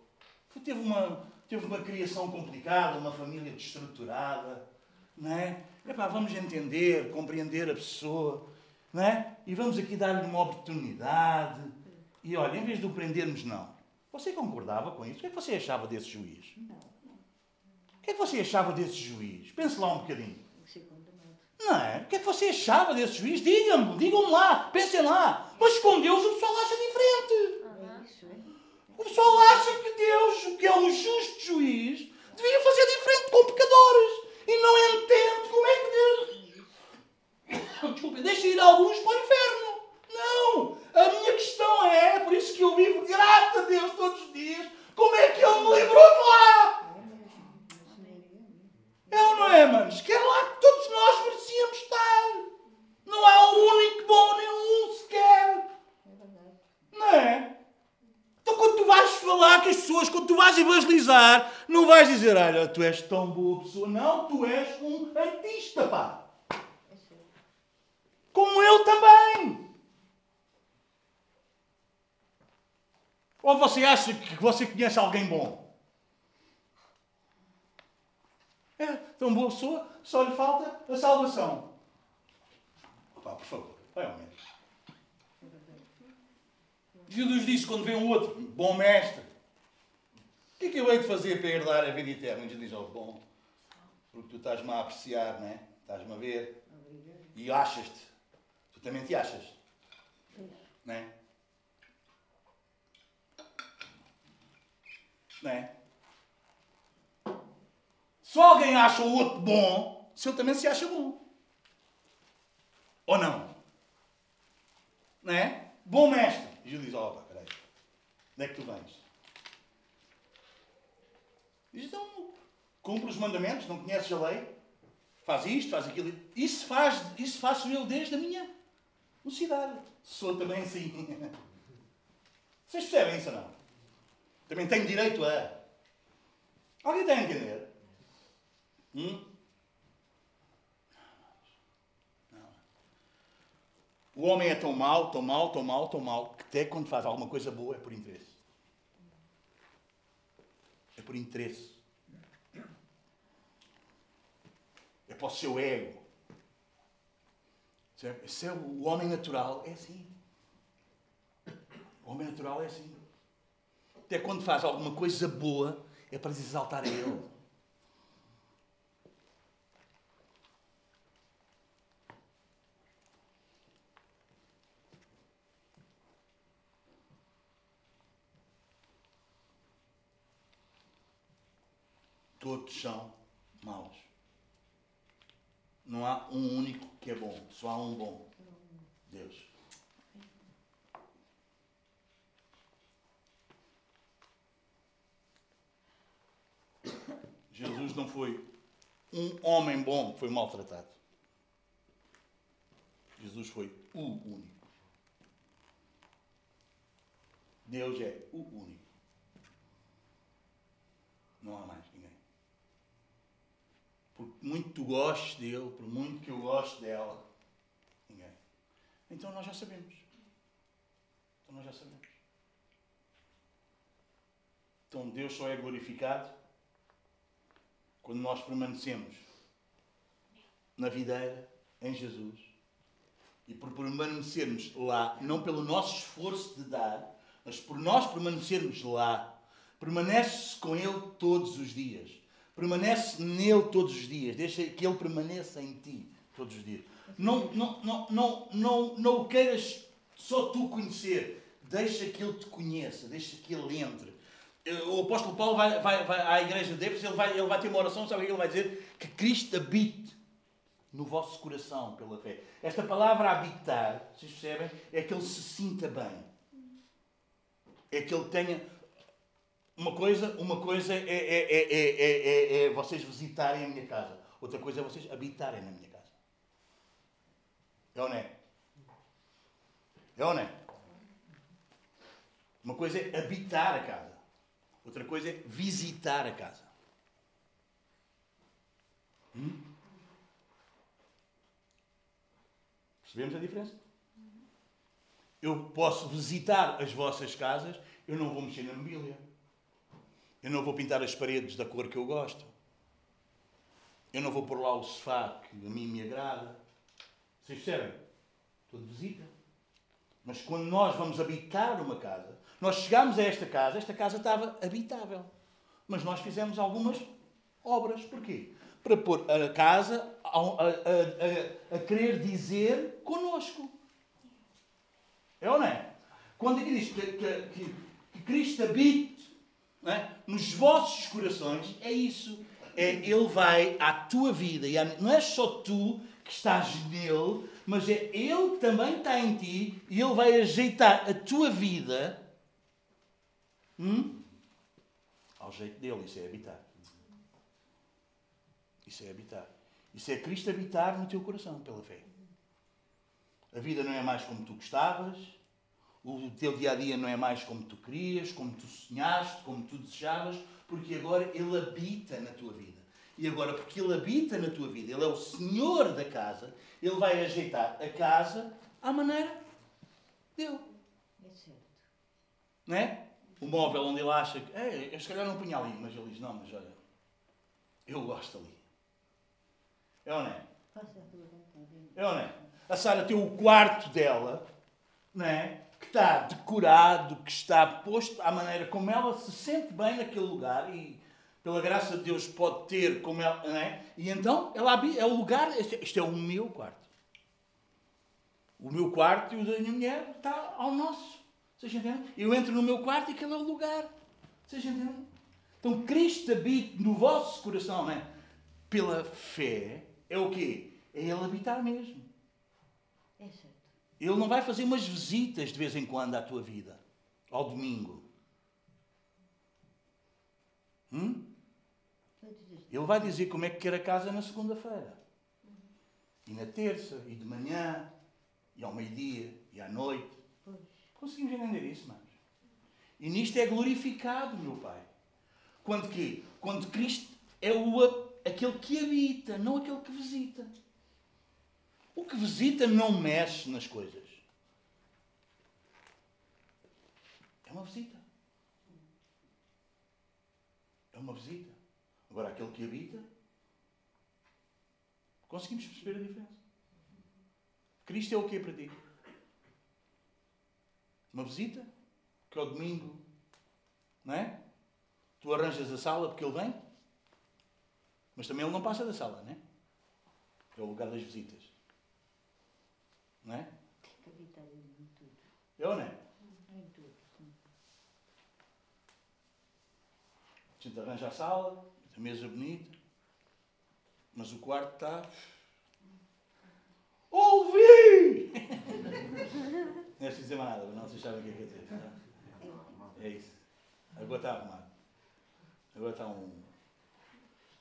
Speaker 1: Teve uma, teve uma criação complicada, uma família destruturada. Não é? Epá, vamos entender, compreender a pessoa. Não é? E vamos aqui dar-lhe uma oportunidade. E olha, em vez de o prendermos, não. Você concordava com isso? O que é que você achava desse juiz?
Speaker 2: Não.
Speaker 1: O que é que você achava desse juiz? Pense lá um bocadinho. Não é? O que é que você achava desse juiz? Digam-me, digam-me lá, pensem lá. Mas com Deus o pessoal acha diferente.
Speaker 2: É é?
Speaker 1: O pessoal acha que Deus, que é um justo juiz, devia fazer diferente com pecadores. E não entende como é que Deus. Desculpe, deixa ir alguns para o inferno. Não! A minha questão é, por isso que eu vivo grato a Deus todos os dias, como é que Ele me livrou de lá?
Speaker 2: É mesmo. Isso nem é mesmo.
Speaker 1: É ou não é, manos? Que era lá que todos nós merecíamos estar. Não há um único bom, nem um sequer.
Speaker 2: É.
Speaker 1: Não é? Então quando tu vais falar com as pessoas, quando tu vais evangelizar, não vais dizer, olha, tu és tão boa pessoa. Não, tu és um artista, pá.
Speaker 2: É.
Speaker 1: Como eu também. Ou você acha que você conhece alguém bom? É, tão boa pessoa, só lhe falta a salvação. Pá, por favor, vai ao menos. Jesus disse quando vem um outro, bom mestre, o que é que eu hei de fazer para herdar a vida eterna? E Jesus diz, oh, bom, porque tu estás-me a apreciar, não é? Estás-me a ver e achas-te. Tu também te achas, não é? Não é? Se alguém acha o outro bom, se ele também se acha bom. Ou não? Não é? Bom mestre. E Jesus diz, pá, peraí. Onde é que tu vens? Diz, então, cumpre os mandamentos, não conheces a lei? Faz isto, faz aquilo. Isso, faz, isso faço eu desde a minha mocidade. Sou também assim. Vocês percebem isso ou não? Também tenho direito a. Alguém está a entender? Hum? Não. O homem é tão mau, tão mau, tão mau, tão mau, que até quando faz alguma coisa boa é por interesse. É por interesse. É para o seu ego. Esse é o homem natural, é assim. O homem natural é assim. Até quando faz alguma coisa boa, é para se exaltar a Ele. Todos são maus. Não há um único que é bom, só há um bom. Deus. Jesus não foi um homem bom que foi maltratado. Jesus foi o único. Deus é o único. Não há mais. Por muito tu gostes dele, por muito que eu goste dela, ninguém. Então nós já sabemos. Então nós já sabemos. Então Deus só é glorificado quando nós permanecemos na videira, em Jesus, e por permanecermos lá, não pelo nosso esforço de dar, mas por nós permanecermos lá, permanece com Ele todos os dias. Permanece nele todos os dias. Deixa que Ele permaneça em ti todos os dias. Não, não, não, não, não, não o queiras só tu conhecer. Deixa que Ele te conheça. Deixa que Ele entre o apóstolo Paulo vai, vai, vai à igreja de Éfeso, ele vai, ele vai ter uma oração, sabe o que ele vai dizer? Que Cristo habite no vosso coração pela fé. Esta palavra habitar, vocês percebem? É que ele se sinta bem. É que ele tenha. Uma coisa, uma coisa é, é, é, é, vocês visitarem a minha casa. Outra coisa é vocês habitarem na minha casa. É ou não é? É ou não é? Uma coisa é habitar a casa. Outra coisa é visitar a casa. Hum? Percebemos a diferença? Eu posso visitar as vossas casas, eu não vou mexer na mobília. Eu não vou pintar as paredes da cor que eu gosto. Eu não vou pôr lá o sofá que a mim me agrada. Vocês percebem? Estou de visita. Mas quando nós vamos habitar uma casa, nós chegámos a esta casa, esta casa estava habitável. Mas nós fizemos algumas obras. Porquê? Para pôr a casa a, a, a, a querer dizer connosco. É ou não é? Quando aqui diz que, que, que, que Cristo habite é? nos vossos corações, é isso. É, ele vai à tua vida. E não é só tu que estás nele, mas é ele que também está em ti e ele vai ajeitar a tua vida Hum? Ao jeito dele, isso é habitar. Isso é habitar. Isso é Cristo habitar no teu coração, pela fé. A vida não é mais como tu gostavas, o teu dia a dia não é mais como tu querias, como tu sonhaste, como tu desejavas, porque agora Ele habita na tua vida. E agora, porque Ele habita na tua vida, Ele é o Senhor da casa, Ele vai ajeitar a casa à maneira dele.
Speaker 2: É certo.
Speaker 1: Não é? o móvel onde ele acha que, é, eu se calhar não punha ali, mas ele diz, não, mas olha, eu gosto ali. É ou não é? É ou não é? A Sara tem o quarto dela, não é? Está decorado, que está posto à maneira como ela se sente bem naquele lugar e pela graça de Deus pode ter como ela, não é? E então ela é o lugar, isto é o meu quarto. O meu quarto e o da minha mulher está ao nosso. Vocês entendem? Eu entro no meu quarto e aquele é o lugar. Vocês entendem? Então Cristo habita no vosso coração, não é? Pela fé, é o quê? É Ele habitar mesmo. Ele não vai fazer umas visitas de vez em quando à tua vida, ao domingo. Hum? Ele vai dizer como é que quer a casa na segunda-feira. E na terça, e de manhã, e ao meio-dia, e à noite. Conseguimos entender isso, irmãos? E nisto é glorificado, meu Pai. Quando que? Quando Cristo é o, aquele que habita, não aquele que visita. O que visita não mexe nas coisas. É uma visita. É uma visita. Agora, aquele que habita, conseguimos perceber a diferença. Cristo é o que para ti? Uma visita, que ao domingo Não é? Tu arranjas a sala porque ele vem, mas também ele não passa da sala, não é? É o lugar das visitas. Não é?
Speaker 2: Acredita em tudo.
Speaker 1: É ou não é?
Speaker 2: Em tudo. sim.
Speaker 1: A gente arranja a sala, a mesa bonita, mas o quarto está. Ouvi! Não é preciso dizer mais nada, não vocês sabem o que é que dizer. é? É isso. Agora está arrumado. Agora está um.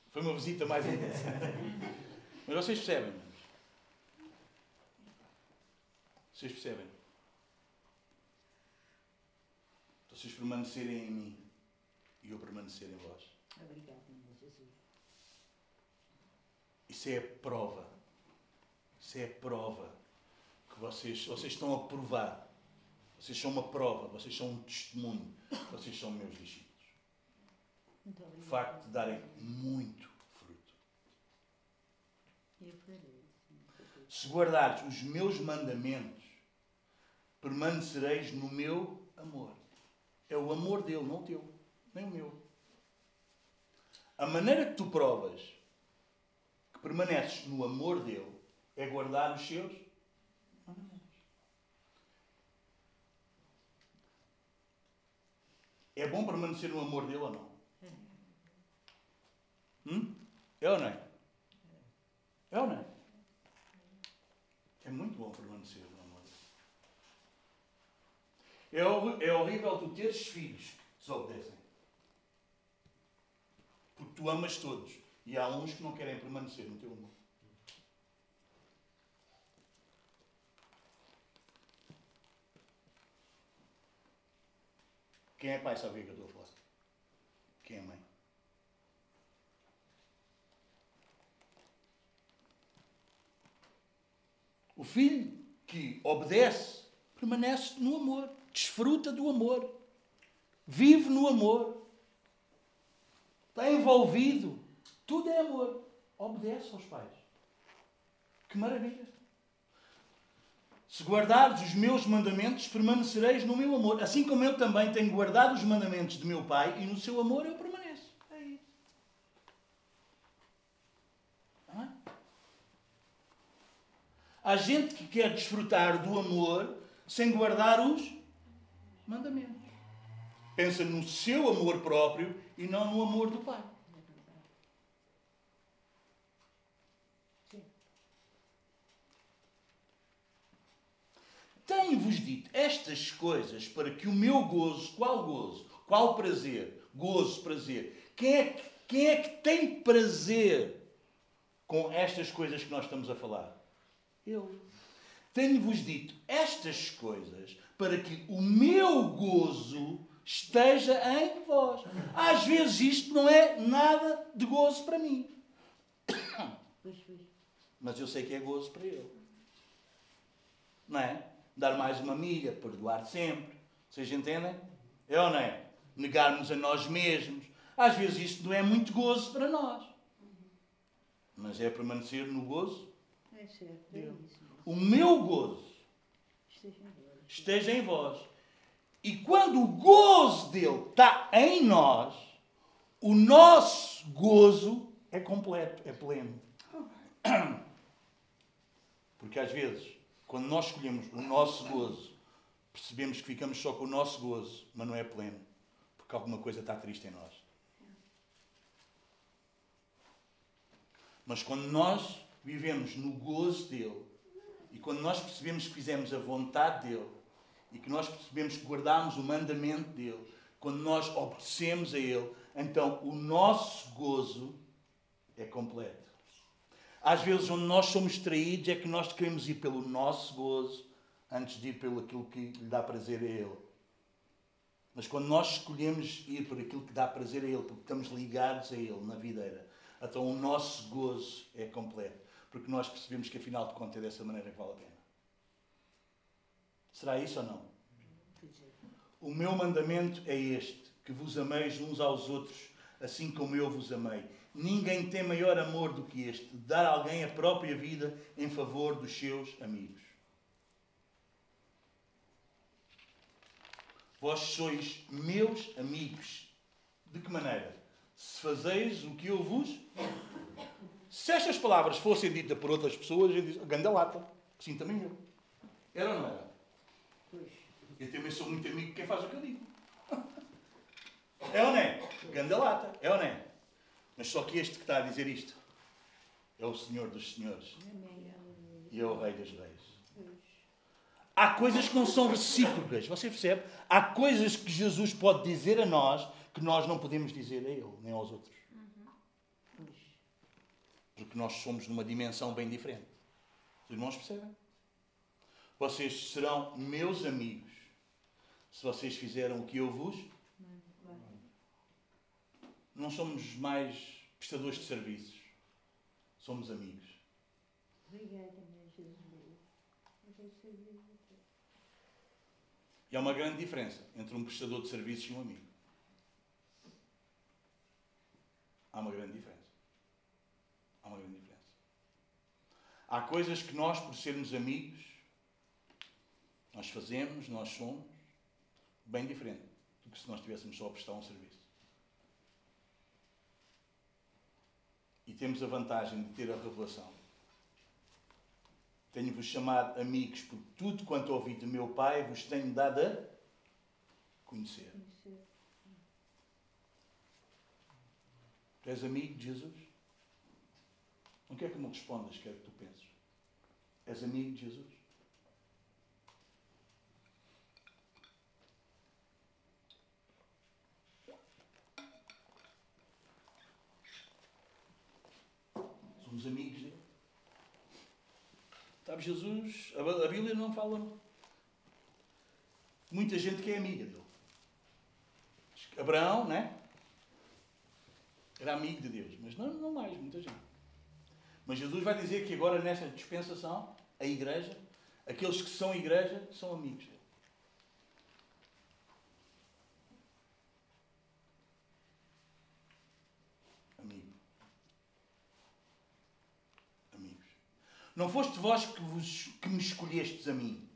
Speaker 1: Foi uma visita mais intensa. Mas vocês percebem, irmãos? Vocês percebem? Vocês permanecerem em mim e eu permanecer em vós.
Speaker 2: Obrigada, meu Jesus.
Speaker 1: Isso é a prova. Isso é a prova que vocês, vocês estão a provar. Vocês são uma prova, vocês são um testemunho. Vocês são meus discípulos. O facto de darem muito fruto. Se guardares os meus mandamentos, permanecereis no meu amor. É o amor dele, não o teu, nem o meu. A maneira que tu provas que permaneces no amor dele é guardar os seus mandamentos. É bom permanecer no amor dele ou não? Hum? É ou não é? É ou não é? É muito bom permanecer. É, é horrível tu teres filhos que desobedecem. Porque tu amas todos. E há uns que não querem permanecer no teu amor. Quem é pai sabe o é que eu estou a falar? Quem é mãe? O filho que obedece permanece no amor, desfruta do amor, vive no amor, está envolvido. Tudo é amor. Obedece aos pais. Que maravilha! Se guardares os meus mandamentos, permanecereis no meu amor, assim como eu também tenho guardado os mandamentos de meu Pai e no seu amor eu permaneço. É isso. Não é? Há gente que quer desfrutar do amor sem guardar os mandamentos. Pensa no seu amor próprio e não no amor do Pai. Tenho-vos dito estas coisas para que o meu gozo, qual gozo? Qual prazer? Gozo, prazer. Quem é, que- quem é que tem prazer com estas coisas que nós estamos a falar? Eu. Tenho-vos dito estas coisas para que o meu gozo esteja em vós. Às vezes isto não é nada de gozo para mim, mas eu sei que é gozo para ele. Não é? Dar mais uma milha, perdoar sempre. Vocês entendem? É ou não é? Negarmos a nós mesmos. Às vezes isto não é muito gozo para nós. Mas é permanecer no gozo.
Speaker 2: É certo, é isso.
Speaker 1: O meu gozo
Speaker 2: Esteja em
Speaker 1: vós. E quando o gozo dele está em nós, o nosso gozo é completo, é pleno. Porque às vezes, quando nós escolhemos o nosso gozo, percebemos que ficamos só com o nosso gozo, mas não é pleno, porque alguma coisa está triste em nós. Mas quando nós vivemos no gozo dele, e quando nós percebemos que fizemos a vontade dele, e que nós percebemos que guardamos o mandamento dele, quando nós obedecemos a ele, então o nosso gozo é completo. Às vezes, onde nós somos traídos é que nós queremos ir pelo nosso gozo antes de ir pelo aquilo que lhe dá prazer a ele. Mas quando nós escolhemos ir por aquilo que dá prazer a ele, porque estamos ligados a ele na videira, então o nosso gozo é completo. Porque nós percebemos que afinal de contas é dessa maneira que vale a pena. Será isso ou não? O meu mandamento é este: que vos ameis uns aos outros, assim como eu vos amei. Ninguém tem maior amor do que este, dar a alguém a própria vida em favor dos seus amigos. Vós sois meus amigos. De que maneira? Se fazeis o que eu vos. Se estas palavras fossem ditas por outras pessoas, eu disse, ganda lata. Sim, também eu. Era ou não era?
Speaker 2: Pois.
Speaker 1: Eu também sou muito amigo de quem faz o que eu digo. É ou não é? Ganda lata. É ou não é? Mas só que este que está a dizer isto é o Senhor dos Senhores e é o Rei dos Reis. Há coisas que não são recíprocas. Você percebe? Há coisas que Jesus pode dizer a nós que nós não podemos dizer a Ele, nem aos outros. Porque nós somos numa dimensão bem diferente. Os irmãos percebem? Vocês serão meus amigos se vocês fizeram o que eu vos. Não somos mais prestadores de serviços. Somos amigos.
Speaker 2: Obrigada, meu Jesus.
Speaker 1: E há uma grande diferença entre um prestador de serviços e um amigo. Há uma grande diferença. Há uma grande diferença. Há coisas que nós, por sermos amigos, nós fazemos, nós somos, bem diferente do que se nós estivéssemos só a prestar um serviço. E temos a vantagem de ter a revelação. Tenho-vos chamado amigos, porque tudo quanto ouvi do meu Pai vos tenho dado a conhecer.
Speaker 2: Conhecer.
Speaker 1: Tu és amigo de Jesus? Não quero que me respondas, quero que tu penses. És amigo de Jesus? Somos amigos dele. Sabe, Jesus, a a Bíblia não fala. Muita gente que é amiga dele. Abraão, né? Era amigo de Deus, mas não, não mais, muita gente. Mas Jesus vai dizer que agora, nesta dispensação, a igreja, aqueles que são igreja, são amigos dele. Amigo. Amigos. Não foste vós que, vos, que me escolhestes a mim.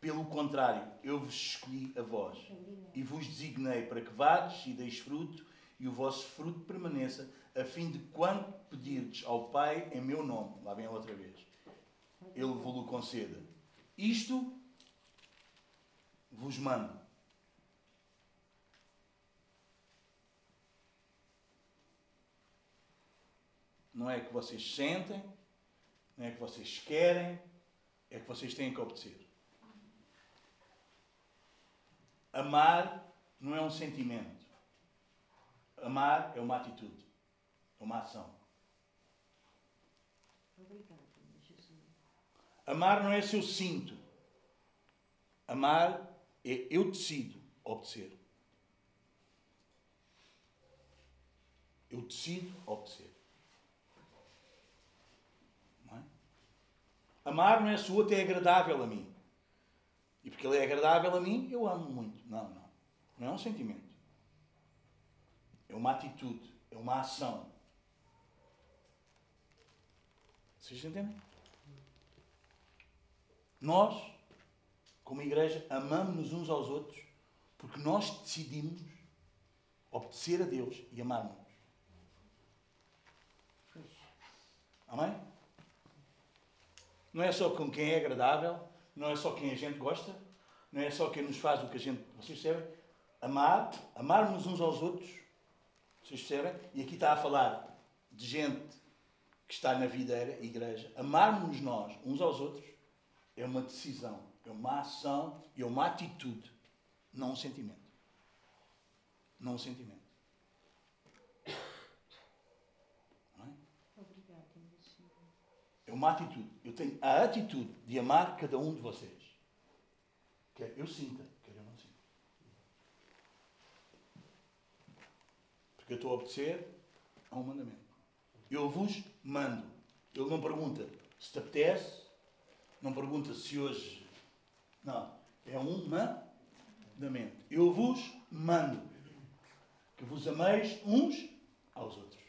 Speaker 1: Pelo contrário, eu vos escolhi a vós e vos designei para que vades e deis fruto e o vosso fruto permaneça, a fim de quando pedirdes ao Pai em meu nome, lá vem outra vez, Ele vos conceda. Isto vos mando. Não é que vocês sentem, não é que vocês querem, é que vocês têm que obedecer. Amar não é um sentimento. Amar é uma atitude, uma ação.
Speaker 2: Obrigada, Jesus.
Speaker 1: Amar não é se eu sinto. Amar é eu decido obedecer. Eu decido obedecer. Não é? Amar não é se o outro é agradável a mim. E porque ele é agradável a mim, eu amo muito. Não, não. Não é um sentimento. É uma atitude. É uma ação. Vocês entendem? Nós, como igreja, amamos-nos uns aos outros porque nós decidimos obedecer a Deus e amar-nos. Amém? Não é só com quem é agradável, não é só quem a gente gosta, não é só quem nos faz o que a gente. Vocês percebem? Amar, amarmos uns aos outros. Vocês percebem? E aqui está a falar de gente que está na videira, igreja. Amarmos nós uns aos outros é uma decisão, é uma ação e é uma atitude, não um sentimento. Não um sentimento. Não é?
Speaker 2: Obrigada.
Speaker 1: É uma atitude. Eu tenho a atitude de amar cada um de vocês. Quer eu sinta, quer eu não sinta. Porque eu estou a obedecer a um mandamento. Eu vos mando. Ele não pergunta se te apetece, não pergunta se hoje. Não. É um mandamento. Eu vos mando. Que vos ameis uns aos outros.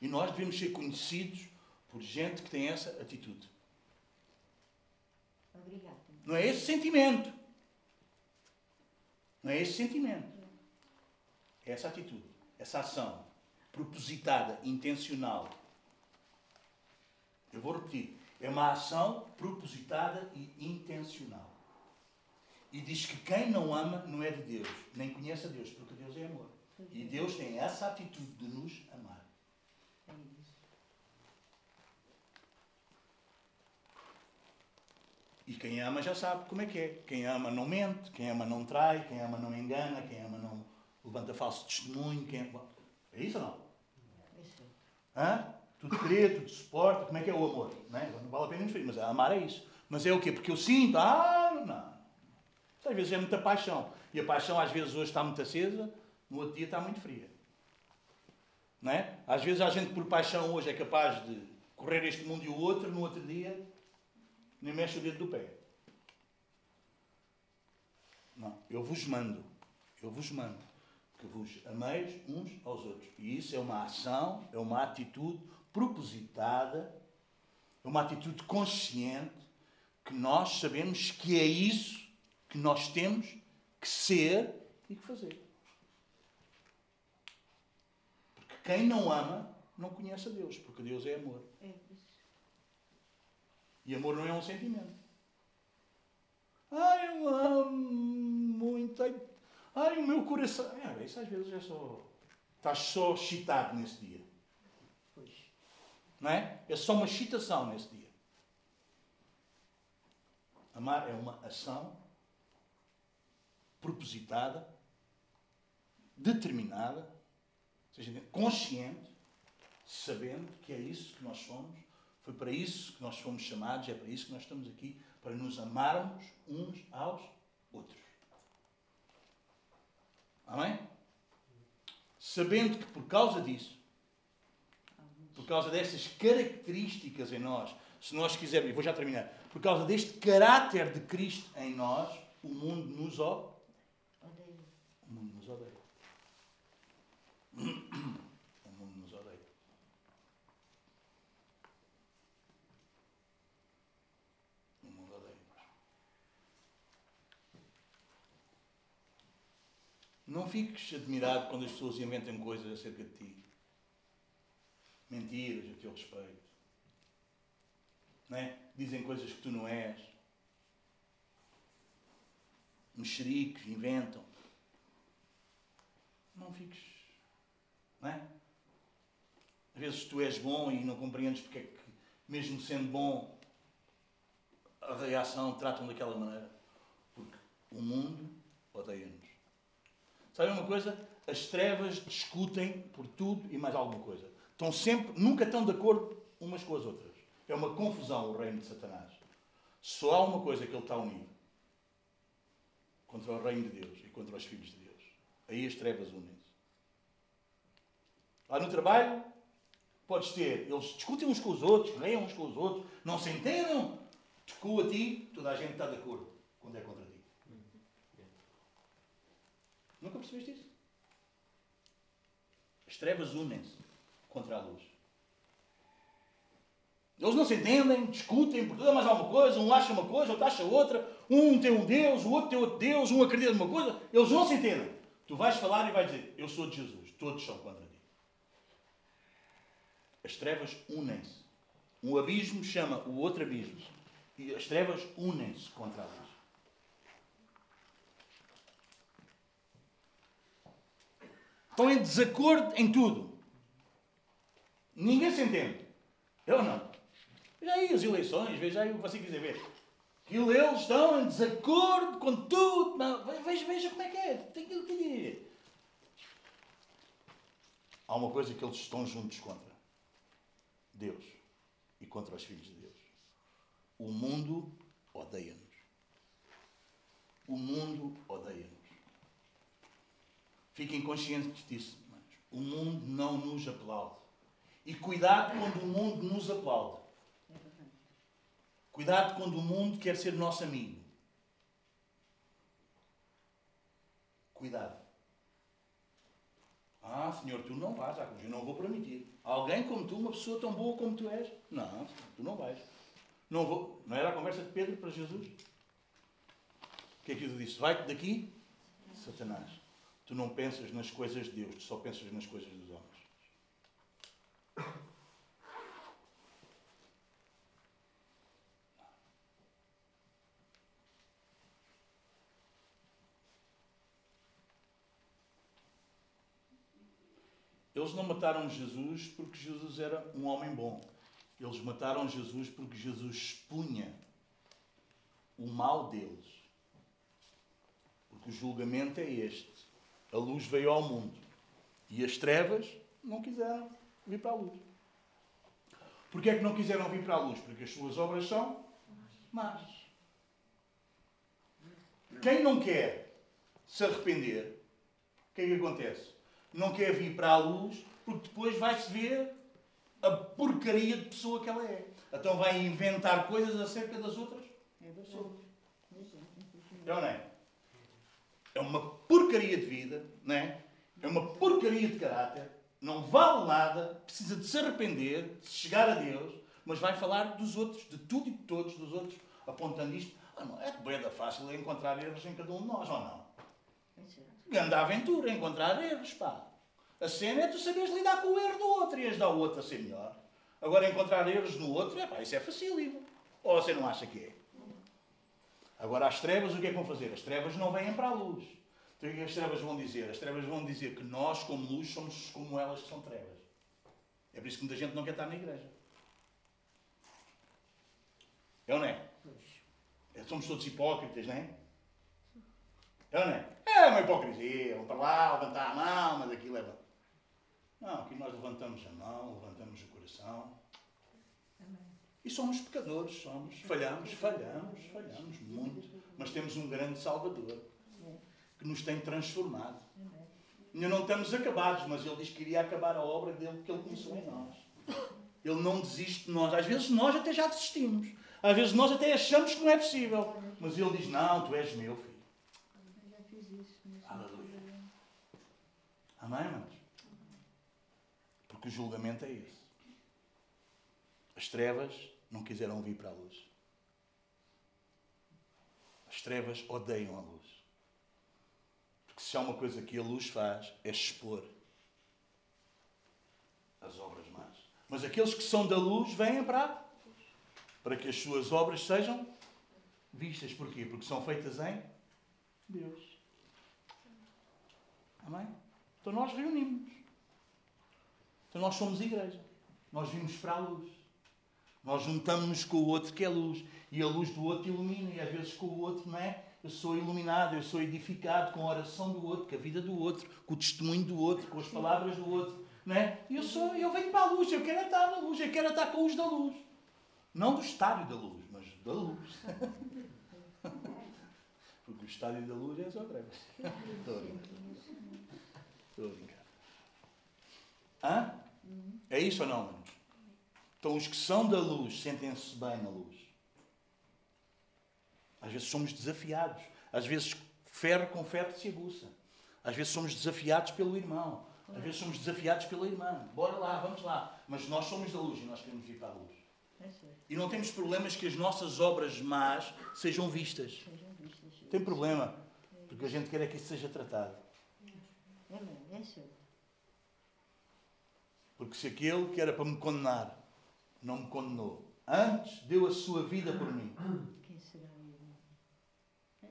Speaker 1: E nós devemos ser conhecidos por gente que tem essa atitude.
Speaker 2: Obrigada,
Speaker 1: Não é esse sentimento. Não é esse sentimento. É essa atitude, essa ação propositada, intencional. Eu vou repetir. É uma ação propositada e intencional. E diz que quem não ama não é de Deus, nem conhece a Deus, porque Deus é amor. E Deus tem essa atitude de nos amar. E quem ama já sabe como é que é. Quem ama não mente, quem ama não trai, quem ama não engana, quem ama não levanta falso testemunho. Quem... É isso ou não?
Speaker 2: É.
Speaker 1: Hã? Tudo crê, tudo suporta. Como é que é o amor? Não, é? não vale a pena interferir, mas amar é isso. Mas é o quê? Porque eu sinto, ah, não. Isso às vezes é muita paixão. E a paixão às vezes hoje está muito acesa, no outro dia está muito fria. Não é? Às vezes a gente por paixão hoje é capaz de correr este mundo e o outro, no outro dia nem mexe o dedo do pé. Não, eu vos mando, eu vos mando que vos ameis uns aos outros. E isso é uma ação, é uma atitude propositada, é uma atitude consciente que nós sabemos que é isso que nós temos que ser e que fazer. Porque quem não ama não conhece a Deus, porque Deus é amor.
Speaker 2: É.
Speaker 1: E amor não é um sentimento. Ai, eu amo muito. Ai, o meu coração. É, isso às vezes é só. Estás só excitado nesse dia.
Speaker 2: Pois.
Speaker 1: Não é? É só uma excitação nesse dia. Amar é uma ação propositada, determinada, ou seja, consciente, sabendo que é isso que nós somos, foi para isso que nós fomos chamados, é para isso que nós estamos aqui, para nos amarmos uns aos outros. Amém? Sabendo que por causa disso, por causa destas características em nós, se nós quisermos, e vou já terminar, por causa deste caráter de Cristo em nós, o mundo nos odeia. O mundo nos odeia. O mundo nos odeia. O mundo odeia-nos. Não fiques admirado quando as pessoas inventam coisas acerca de ti. Mentiras a teu respeito. É? Dizem coisas que tu não és. Mexericos, inventam. Não fiques. Não é? Às vezes tu és bom e não compreendes porque é que, mesmo sendo bom, a reação tratam daquela maneira. Porque o mundo odeia-nos. Sabe uma coisa? As trevas discutem por tudo e mais alguma coisa. Estão sempre, nunca estão de acordo umas com as outras. É uma confusão o reino de Satanás. Só há uma coisa que ele está unido. Contra o reino de Deus e contra os filhos de Deus. Aí as trevas unem-se. Lá no trabalho, podes ter, eles discutem uns com os outros, reiam uns com os outros, não se entendam, discutem a ti, toda a gente está de acordo quando é contra. Nunca percebeste isso? As trevas unem-se contra a luz. Eles não se entendem, discutem por tudo mais alguma coisa, um acha uma coisa, outro acha outra, um tem um Deus, o outro tem outro Deus, um acredita numa coisa, eles não se entendem. Tu vais falar e vais dizer, eu sou de Jesus, todos são contra ti. As trevas unem-se. Um abismo chama o outro abismo. E as trevas unem-se contra a luz. Estão em desacordo em tudo. Ninguém se entende. Eu não. Veja aí as eleições, veja aí o que você quiser ver. Aquilo eles estão em desacordo com tudo. Veja, veja como é que é. Tem que entender. Há uma coisa que eles estão juntos contra. Deus. E contra os filhos de Deus. O mundo odeia-nos. O mundo odeia-nos. Fiquem conscientes disso. irmãos. O mundo não nos aplaude. E cuidado quando o mundo nos aplaude. Cuidado quando o mundo quer ser nosso amigo. Cuidado. Ah, Senhor, tu não vais. Eu não vou permitir. Alguém como tu, uma pessoa tão boa como tu és? Não, tu não vais. Não vou. Não era a conversa de Pedro para Jesus? que é que Jesus disse? Vai-te daqui, Satanás. Tu não pensas nas coisas de Deus, tu só pensas nas coisas dos homens. Eles não mataram Jesus porque Jesus era um homem bom. Eles mataram Jesus porque Jesus expunha o mal deles. Porque o julgamento é este. A luz veio ao mundo e as trevas não quiseram vir para a luz. Porquê é que não quiseram vir para a luz? Porque as suas obras são más. Quem não quer se arrepender, o que é que acontece? Não quer vir para a luz porque depois vai-se ver a porcaria de pessoa que ela é. Então vai inventar coisas acerca das outras
Speaker 2: É
Speaker 1: pessoas.
Speaker 2: É.
Speaker 1: É ou não é? É uma porcaria de vida, não é? É uma porcaria de caráter, não vale nada, precisa de se arrepender, de chegar a Deus, mas vai falar dos outros, de tudo e de todos dos outros, apontando isto. Ah, não, é da fácil encontrar erros em cada um de nós, ou não? Grande aventura, encontrar erros, pá. A cena é tu saberes lidar com o erro do outro e ajudar o outro a ser melhor. Agora, encontrar erros no outro, é pá, isso é facílimo. Ou você não acha que é? Agora, as trevas, o que é que vão fazer? As trevas não vêm para a luz. Então, o que é que as trevas vão dizer? As trevas vão dizer que nós, como luz, somos como elas que são trevas. É por isso que muita gente não quer estar na igreja. É ou não é? Somos todos hipócritas, não é? É ou não é? É uma hipocrisia. Vão para lá, levantar a mão, mas aquilo é bom. Não, aqui nós levantamos a mão, levantamos o coração. E somos pecadores, somos. Falhamos, falhamos, falhamos muito. Mas temos um grande Salvador que nos tem transformado. Ainda não estamos acabados, mas Ele diz que iria acabar a obra dele que Ele começou em nós. Ele não desiste de nós. Às vezes nós até já desistimos. Às vezes nós até achamos que não é possível. Mas Ele diz: Não, tu és meu filho. Aleluia. Amém, irmãos? Porque o julgamento é esse. As trevas não quiseram vir para a luz. As trevas odeiam a luz. Porque se há uma coisa que a luz faz é expor as obras más. Mas aqueles que são da luz vêm para para que as suas obras sejam vistas. Porquê? Porque são feitas em Deus. Amém? Então nós reunimos. Então nós somos igreja. Nós vimos para a luz. Nós juntamos-nos com o outro que é luz. E a luz do outro ilumina. E às vezes com o outro, não é? Eu sou iluminado, eu sou edificado com a oração do outro, com a vida do outro, com o testemunho do outro, com as palavras do outro. Não é? Eu, sou, eu venho para a luz, eu quero estar na luz, eu quero estar com os da luz. Não do estádio da luz, mas da luz. Porque o estádio da luz é só trevas. Estou a brincar. Estou a brincar. Hã? É isso ou não? Então os que são da luz sentem-se bem na luz. Às vezes somos desafiados. Às vezes ferro com ferro se aguça. Às vezes somos desafiados pelo irmão. Às vezes somos desafiados pela irmã. Bora lá, vamos lá. Mas nós somos da luz e nós queremos ir para a luz.
Speaker 2: É.
Speaker 1: E não temos problemas que as nossas obras más sejam vistas. Tem problema. Porque a gente quer é que isso seja tratado.
Speaker 2: É certo.
Speaker 1: Porque se aquele que era para me condenar não me condenou, antes deu a sua vida por mim,
Speaker 2: Quem será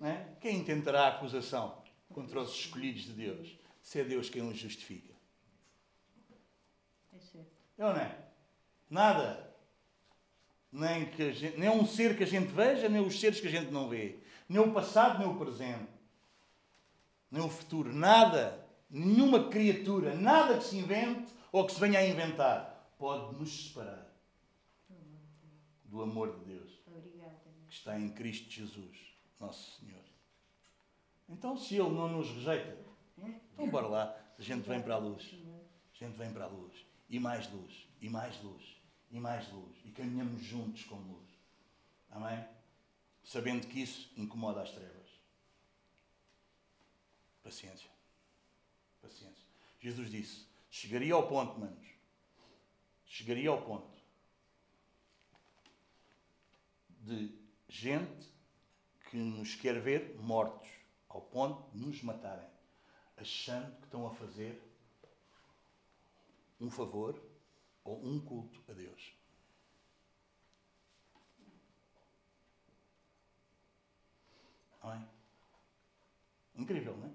Speaker 1: é? quem intentará acusação contra os escolhidos de Deus? Se é Deus quem os justifica.
Speaker 2: É certo.
Speaker 1: É ou não é? Nada. Nem, que a gente, nem um ser que a gente veja, nem os seres que a gente não vê. Nem o passado, nem o presente. Nem o futuro. Nada. Nenhuma criatura, nada que se invente ou que se venha a inventar pode nos separar do amor de Deus
Speaker 2: Obrigada.
Speaker 1: que está em Cristo Jesus, nosso Senhor. Então, se Ele não nos rejeita, então bora lá, a gente vem para a luz. A gente vem para a luz. E mais luz. E mais luz. E mais luz. E caminhamos juntos com luz. Amém? Sabendo que isso incomoda as trevas. Paciência. Paciência. Jesus disse: chegaria ao ponto, manos. Chegaria ao ponto de gente que nos quer ver mortos, ao ponto de nos matarem, achando que estão a fazer um favor ou um culto a Deus. É? Incrível, não é?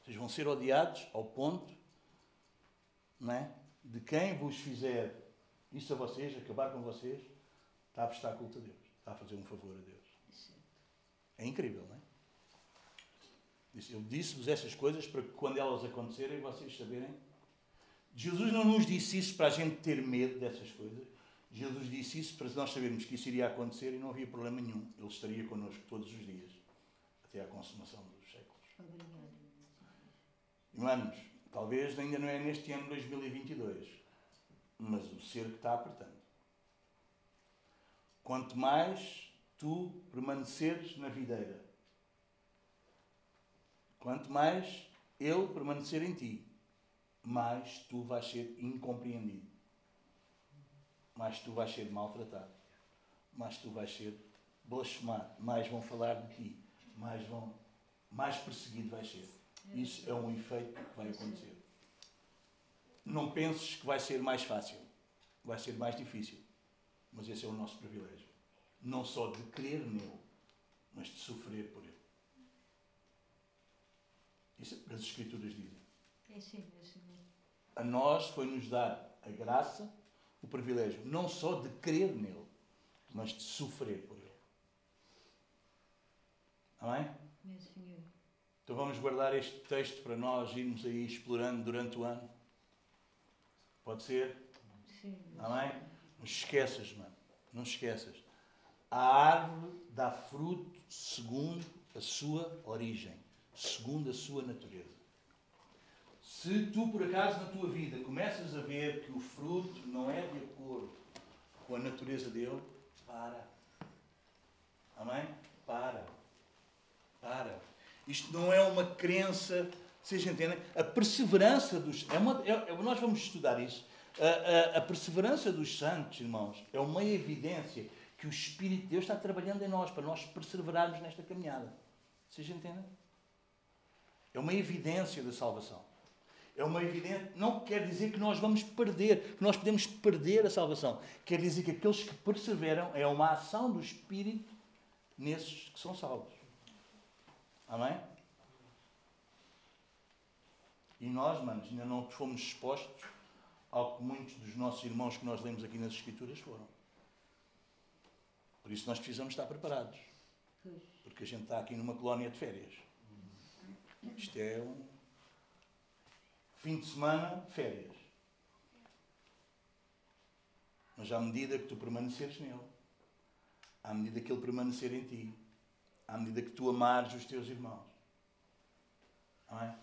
Speaker 1: Vocês vão ser odiados ao ponto não é? de quem vos fizer isso a vocês, acabar com vocês, está a prestar culto a Deus, está a fazer um favor a Deus. É incrível, não é? Eu disse-vos essas coisas para que quando elas acontecerem vocês saberem. Jesus não nos disse isso para a gente ter medo dessas coisas. Jesus disse isso para nós sabermos que isso iria acontecer e não havia problema nenhum. Ele estaria connosco todos os dias, até à consumação dos séculos. Irmãos, talvez ainda não é neste ano 2022, mas o cerco está apertando. Quanto mais tu permaneceres na videira, quanto mais ele permanecer em ti, mais tu vais ser incompreendido, mais tu vais ser maltratado, mais tu vais ser blasfemado, mais vão falar de ti, mais, vão, mais perseguido vais ser. Isso é um efeito que vai acontecer. Não penses que vai ser mais fácil, vai ser mais difícil, mas esse é o nosso privilégio. Não só de crer nele, mas de sofrer por ele. Isso é o que as Escrituras dizem.
Speaker 2: É sim, é sim.
Speaker 1: A nós foi-nos dar a graça, o privilégio, não só de crer nele, mas de sofrer por ele. Amém?
Speaker 2: É Senhor.
Speaker 1: Então vamos guardar este texto para nós irmos aí explorando durante o ano. Pode ser?
Speaker 2: Sim.
Speaker 1: Amém? Não esqueças, mano. Não esqueças. A árvore dá fruto segundo a sua origem, segundo a sua natureza. Se tu, por acaso, na tua vida, começas a ver que o fruto não é de acordo com a natureza dele, para. Amém? Para. Para. Isto não é uma crença, vocês entendem? A perseverança dos. É uma, é, nós vamos estudar isso. A, a- perseverança dos santos, irmãos, é uma evidência que o Espírito de Deus está trabalhando em nós para nós perseverarmos nesta caminhada. Vocês entendem? É uma evidência da salvação. É uma evidência. Não quer dizer que nós vamos perder, que nós podemos perder a salvação. Quer dizer que aqueles que perseveram é uma ação do Espírito nesses que são salvos. Amém? E nós, manos, ainda não fomos expostos ao que muitos dos nossos irmãos que nós lemos aqui nas Escrituras foram. Por isso nós precisamos estar preparados. Porque a gente está aqui numa colónia de férias. Isto é um fim de semana, férias. Mas à medida que tu permaneceres nele, à medida que ele permanecer em ti, à medida que tu amares os teus irmãos, não é?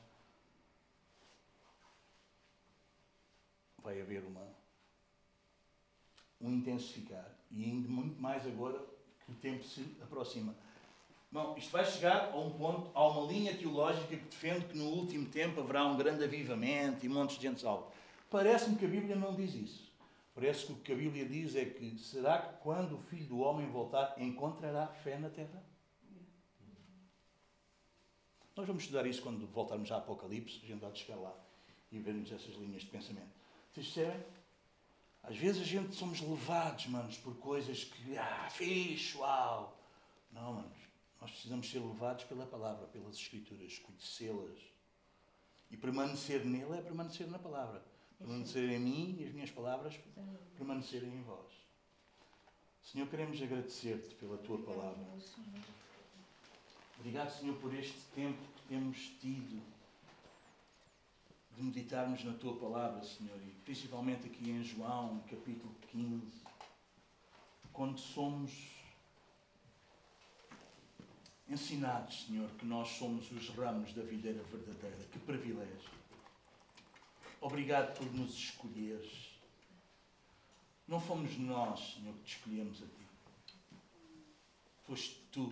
Speaker 1: Vai haver uma, um intensificar. E ainda muito mais agora que o tempo se aproxima. Bom, isto vai chegar a um ponto, há uma linha teológica que defende que no último tempo haverá um grande avivamento e montes de gente salva. Parece-me que a Bíblia não diz isso. Parece que o que a Bíblia diz é que será que quando o Filho do Homem voltar encontrará fé na terra? Nós vamos estudar isso quando voltarmos a Apocalipse, a gente vai chegar lá e vermos essas linhas de pensamento. Percebem? Às vezes a gente somos levados, manos, por coisas que, ah, fixe, uau. Não, manos. Nós precisamos ser levados pela palavra, pelas escrituras, conhecê-las. E permanecer nele é permanecer na palavra. Permanecer em mim e as minhas palavras permanecerem em vós. Senhor, queremos agradecer-te pela tua palavra. Obrigado, Senhor, por este tempo que temos tido de meditarmos na Tua palavra, Senhor, e principalmente aqui em João, capítulo 15, quando somos ensinados, Senhor, que nós somos os ramos da videira verdadeira. Que privilégio. Obrigado por nos escolheres. Não fomos nós, Senhor, que te escolhemos a Ti. Foste Tu